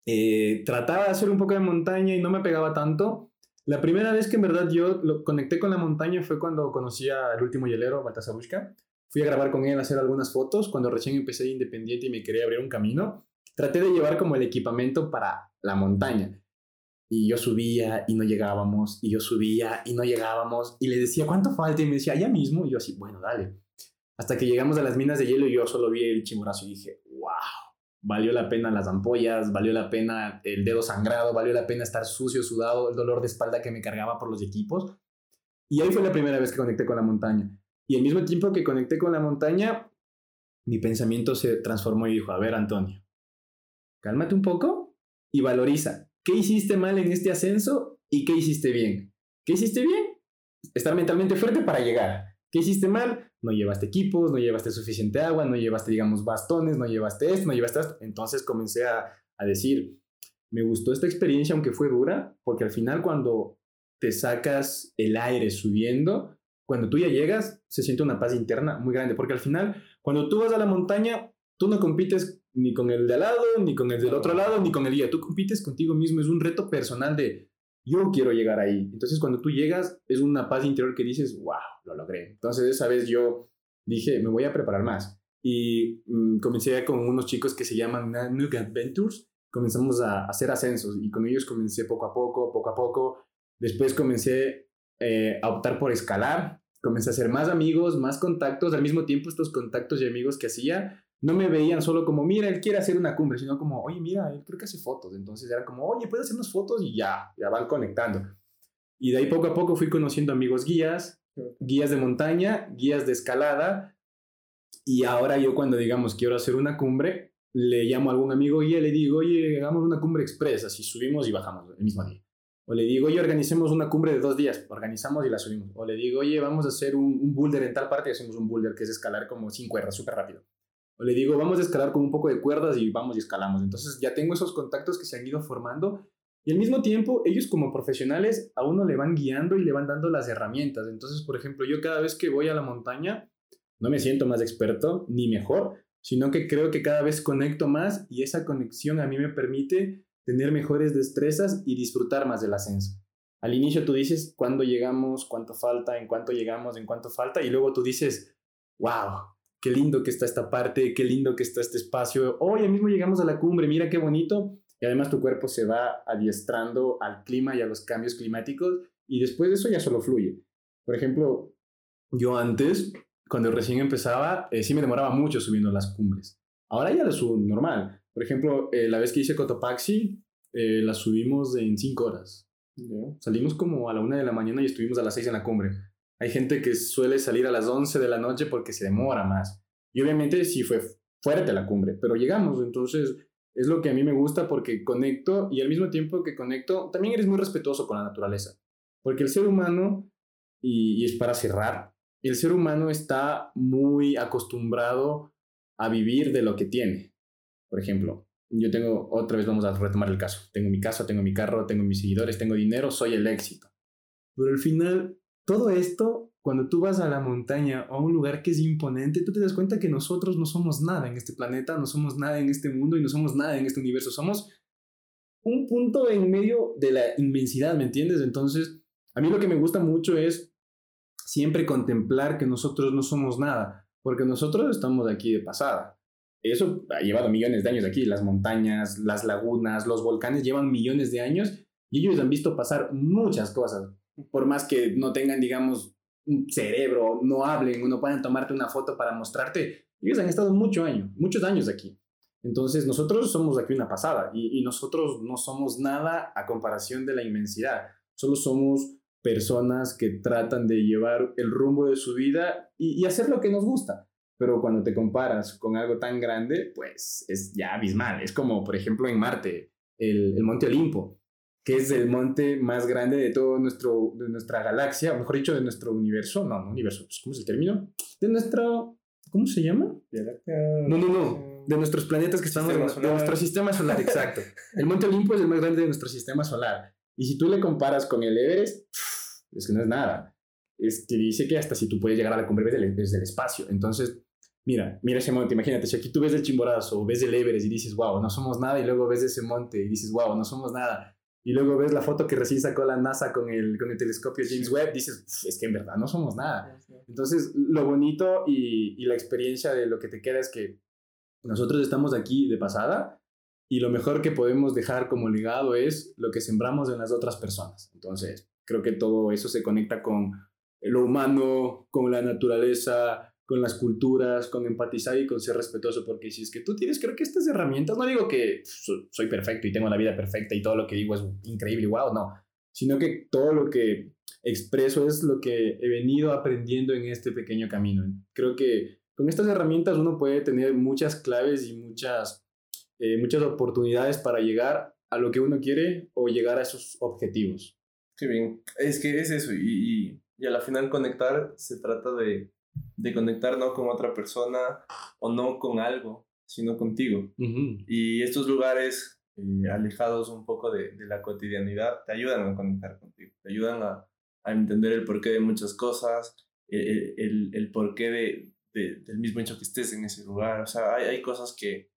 eh, trataba de hacer un poco de montaña y no me pegaba tanto. La primera vez que en verdad yo lo conecté con la montaña fue cuando conocí al último hielero, Baltasar Fui a grabar con él, a hacer algunas fotos, cuando recién empecé independiente y me quería abrir un camino. Traté de llevar como el equipamiento para la montaña. Y yo subía y no llegábamos, y yo subía y no llegábamos, y le decía, ¿cuánto falta? Y me decía, ya mismo. Y yo así, bueno, dale. Hasta que llegamos a las minas de hielo y yo solo vi el chimorazo y dije, wow, valió la pena las ampollas, valió la pena el dedo sangrado, valió la pena estar sucio, sudado, el dolor de espalda que me cargaba por los equipos. Y ahí fue la primera vez que conecté con la montaña. Y al mismo tiempo que conecté con la montaña, mi pensamiento se transformó y dijo, a ver, Antonio, cálmate un poco y valoriza. ¿Qué hiciste mal en este ascenso y qué hiciste bien? ¿Qué hiciste bien? Estar mentalmente fuerte para llegar. ¿Qué hiciste mal? No llevaste equipos, no llevaste suficiente agua, no llevaste, digamos, bastones, no llevaste esto, no llevaste esto. Entonces comencé a, a decir, me gustó esta experiencia, aunque fue dura, porque al final cuando te sacas el aire subiendo, cuando tú ya llegas, se siente una paz interna muy grande, porque al final, cuando tú vas a la montaña, tú no compites ni con el de al lado, ni con el del otro lado, ni con el guía, tú compites contigo mismo, es un reto personal de yo quiero llegar ahí. Entonces cuando tú llegas es una paz interior que dices, wow, lo logré. Entonces esa vez yo dije, me voy a preparar más. Y mm, comencé con unos chicos que se llaman Nanook Adventures. Comenzamos a hacer ascensos y con ellos comencé poco a poco, poco a poco. Después comencé eh, a optar por escalar. Comencé a hacer más amigos, más contactos. Al mismo tiempo estos contactos y amigos que hacía no me veían solo como, mira, él quiere hacer una cumbre, sino como, oye, mira, él creo que hace fotos. Entonces era como, oye, ¿puedes hacer unas fotos? Y ya, ya van conectando. Y de ahí poco a poco fui conociendo amigos guías, guías de montaña, guías de escalada. Y ahora yo cuando, digamos, quiero hacer una cumbre, le llamo a algún amigo guía y le digo, oye, hagamos una cumbre expresa, así subimos y bajamos el mismo día. O le digo, oye, organicemos una cumbre de dos días, organizamos y la subimos. O le digo, oye, vamos a hacer un, un boulder en tal parte y hacemos un boulder que es escalar como sin cuerdas, súper rápido. O le digo, vamos a escalar con un poco de cuerdas y vamos y escalamos. Entonces ya tengo esos contactos que se han ido formando y al mismo tiempo ellos como profesionales a uno le van guiando y le van dando las herramientas. Entonces, por ejemplo, yo cada vez que voy a la montaña no me siento más experto ni mejor, sino que creo que cada vez conecto más y esa conexión a mí me permite tener mejores destrezas y disfrutar más del ascenso. Al inicio tú dices cuándo llegamos, cuánto falta, en cuánto llegamos, en cuánto falta, y luego tú dices, wow, qué lindo que está esta parte, qué lindo que está este espacio. Hoy ya mismo llegamos a la cumbre, mira qué bonito. Y además tu cuerpo se va adiestrando al clima y a los cambios climáticos y después de eso ya solo fluye. Por ejemplo, yo antes, cuando recién empezaba, eh, sí me demoraba mucho subiendo las cumbres. Ahora ya lo subo normal. Por ejemplo, eh, la vez que hice Cotopaxi, eh, la subimos en 5 horas. Salimos como a la una de la mañana y estuvimos a las 6 en la cumbre. Hay gente que suele salir a las 11 de la noche porque se demora más. Y obviamente sí fue fuerte la cumbre, pero llegamos. Entonces es lo que a mí me gusta porque conecto y al mismo tiempo que conecto, también eres muy respetuoso con la naturaleza. Porque el ser humano, y, y es para cerrar, el ser humano está muy acostumbrado a vivir de lo que tiene. Por ejemplo, yo tengo, otra vez vamos a retomar el caso, tengo mi casa, tengo mi carro, tengo mis seguidores, tengo dinero, soy el éxito. Pero al final todo esto, cuando tú vas a la montaña o a un lugar que es imponente, tú te das cuenta que nosotros no somos nada en este planeta, no somos nada en este mundo y no somos nada en este universo. Somos un punto en medio de la inmensidad, ¿me entiendes? Entonces, a mí lo que me gusta mucho es siempre contemplar que nosotros no somos nada, porque nosotros estamos aquí de pasada. Eso ha llevado millones de años aquí, las montañas, las lagunas, los volcanes llevan millones de años y ellos han visto pasar muchas cosas por más que no tengan, digamos, un cerebro, no hablen, no puedan tomarte una foto para mostrarte, ellos han estado muchos años, muchos años aquí. Entonces, nosotros somos aquí una pasada y, nosotros no somos nada a comparación de la inmensidad. Solo somos personas que tratan de llevar el rumbo de su vida y, hacer lo que nos gusta. Pero cuando te comparas con algo tan grande, pues es ya abismal. Es como, por ejemplo, en Marte, el, el Monte Olimpo que es el monte más grande de todo nuestro, de nuestra galaxia, o mejor dicho, de nuestro universo, no, no universo, pues, ¿cómo es el término? De nuestro, ¿cómo se llama? No, no, no, de nuestros planetas que estamos, de nuestro sistema solar, exacto. El monte Olimpo es el más grande de nuestro sistema solar, y si tú le comparas con el Everest, es que no es nada. Es que dice que hasta si tú puedes llegar a la cumbre desde el, espacio, entonces... Mira, mira ese monte, imagínate, si aquí tú ves el Chimborazo o ves el Everest y dices, wow, no somos nada, y luego ves ese monte y dices, wow, no somos nada, y luego ves la foto que recién sacó la NASA con el, con el telescopio James Webb, dices, es que en verdad no somos nada. Entonces, lo bonito y, y, la experiencia de lo que te queda es que nosotros estamos aquí de pasada y lo mejor que podemos dejar como legado es lo que sembramos en las otras personas. Entonces, creo que todo eso se conecta con lo humano, con la naturaleza, con las culturas, con empatizar y con ser respetuoso, porque si es que tú tienes, creo que estas herramientas, no digo que soy perfecto y tengo la vida perfecta y todo lo que digo es increíble, wow, no, sino que todo lo que expreso es lo que he venido aprendiendo en este pequeño camino. Creo que con estas herramientas uno puede tener muchas claves y muchas, eh, muchas oportunidades para llegar a lo que uno quiere o llegar a esos objetivos. Qué bien, es que es eso y, y, y a la final conectar se trata de de conectar no con otra persona o no con algo, sino contigo. Y estos lugares eh, alejados un poco de, la cotidianidad te ayudan a conectar contigo, te ayudan a, entender el porqué de muchas cosas, eh, eh, el, el, porqué de, del mismo hecho que estés en ese lugar. O sea, hay, hay cosas que,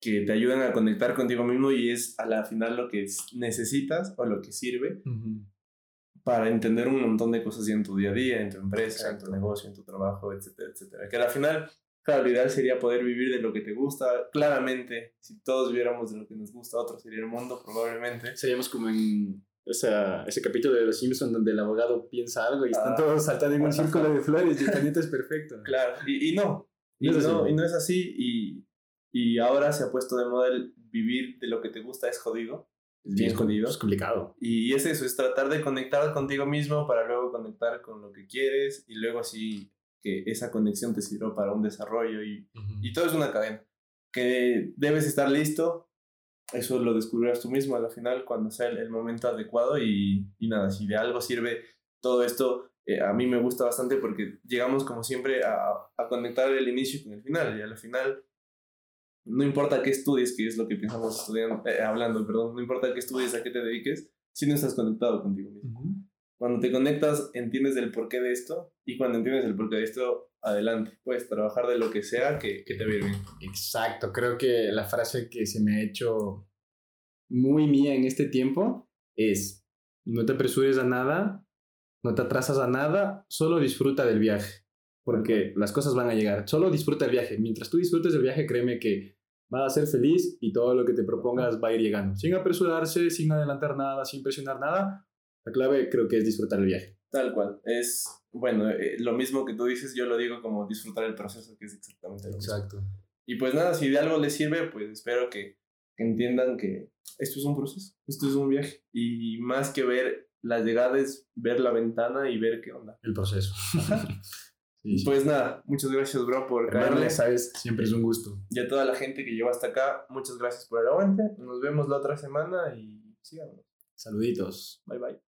que te ayudan a conectar contigo mismo y es a la final lo que necesitas o lo que sirve para entender un montón de cosas en tu día a día, en tu empresa, en tu negocio, en tu trabajo, etcétera, etcétera. Que al final, claro, lo ideal sería poder vivir de lo que te gusta. Claramente, si todos viéramos de lo que nos gusta, otro sería el mundo, probablemente. Seríamos como en esa, ese capítulo de Los Simpsons donde el abogado piensa algo y están ah. todos saltando en un círculo de flores y el planeta es perfecto. [laughs] Claro, y, y no, Y no, y no es así. Y, y ahora se ha puesto de moda el vivir de lo que te gusta es jodido. Es bien jodido. Es complicado. Y es eso, es tratar de conectar contigo mismo para luego conectar con lo que quieres y luego así que esa conexión te sirva para un desarrollo y, y todo es una cadena. Que debes estar listo, eso lo descubrirás tú mismo al final cuando sea el, momento adecuado y, y, nada, si de algo sirve todo esto, eh, a mí me gusta bastante porque llegamos como siempre a, a conectar el inicio con el final y al final no importa qué estudies, que es lo que pensamos estudiando, eh, hablando, perdón, no importa qué estudies, a qué te dediques, si no estás conectado contigo mismo. Cuando te conectas, entiendes el porqué de esto y cuando entiendes el porqué de esto, adelante, puedes trabajar de lo que sea que, que te vaya bien. Exacto, creo que la frase que se me ha hecho muy mía en este tiempo es, no te apresures a nada, no te atrasas a nada, solo disfruta del viaje, porque las cosas van a llegar, solo disfruta el viaje. Mientras tú disfrutes del viaje, créeme que vas a ser feliz y todo lo que te propongas va a ir llegando, sin apresurarse, sin adelantar nada, sin presionar nada, la clave creo que es disfrutar el viaje. Tal cual. Es, bueno, eh, lo mismo que tú dices, yo lo digo como disfrutar el proceso, que es exactamente lo Exacto. Y pues nada, si de algo les sirve, pues espero que, que entiendan que esto es un proceso, esto es un viaje. Y más que ver las llegadas, ver la ventana y ver qué onda. El proceso. [laughs] Pues nada, muchas gracias, bro, por caerle. sabes, siempre es un gusto. Y a toda la gente que llegó hasta acá, muchas gracias por el aguante. Nos vemos la otra semana y síganos. Saluditos. Bye bye.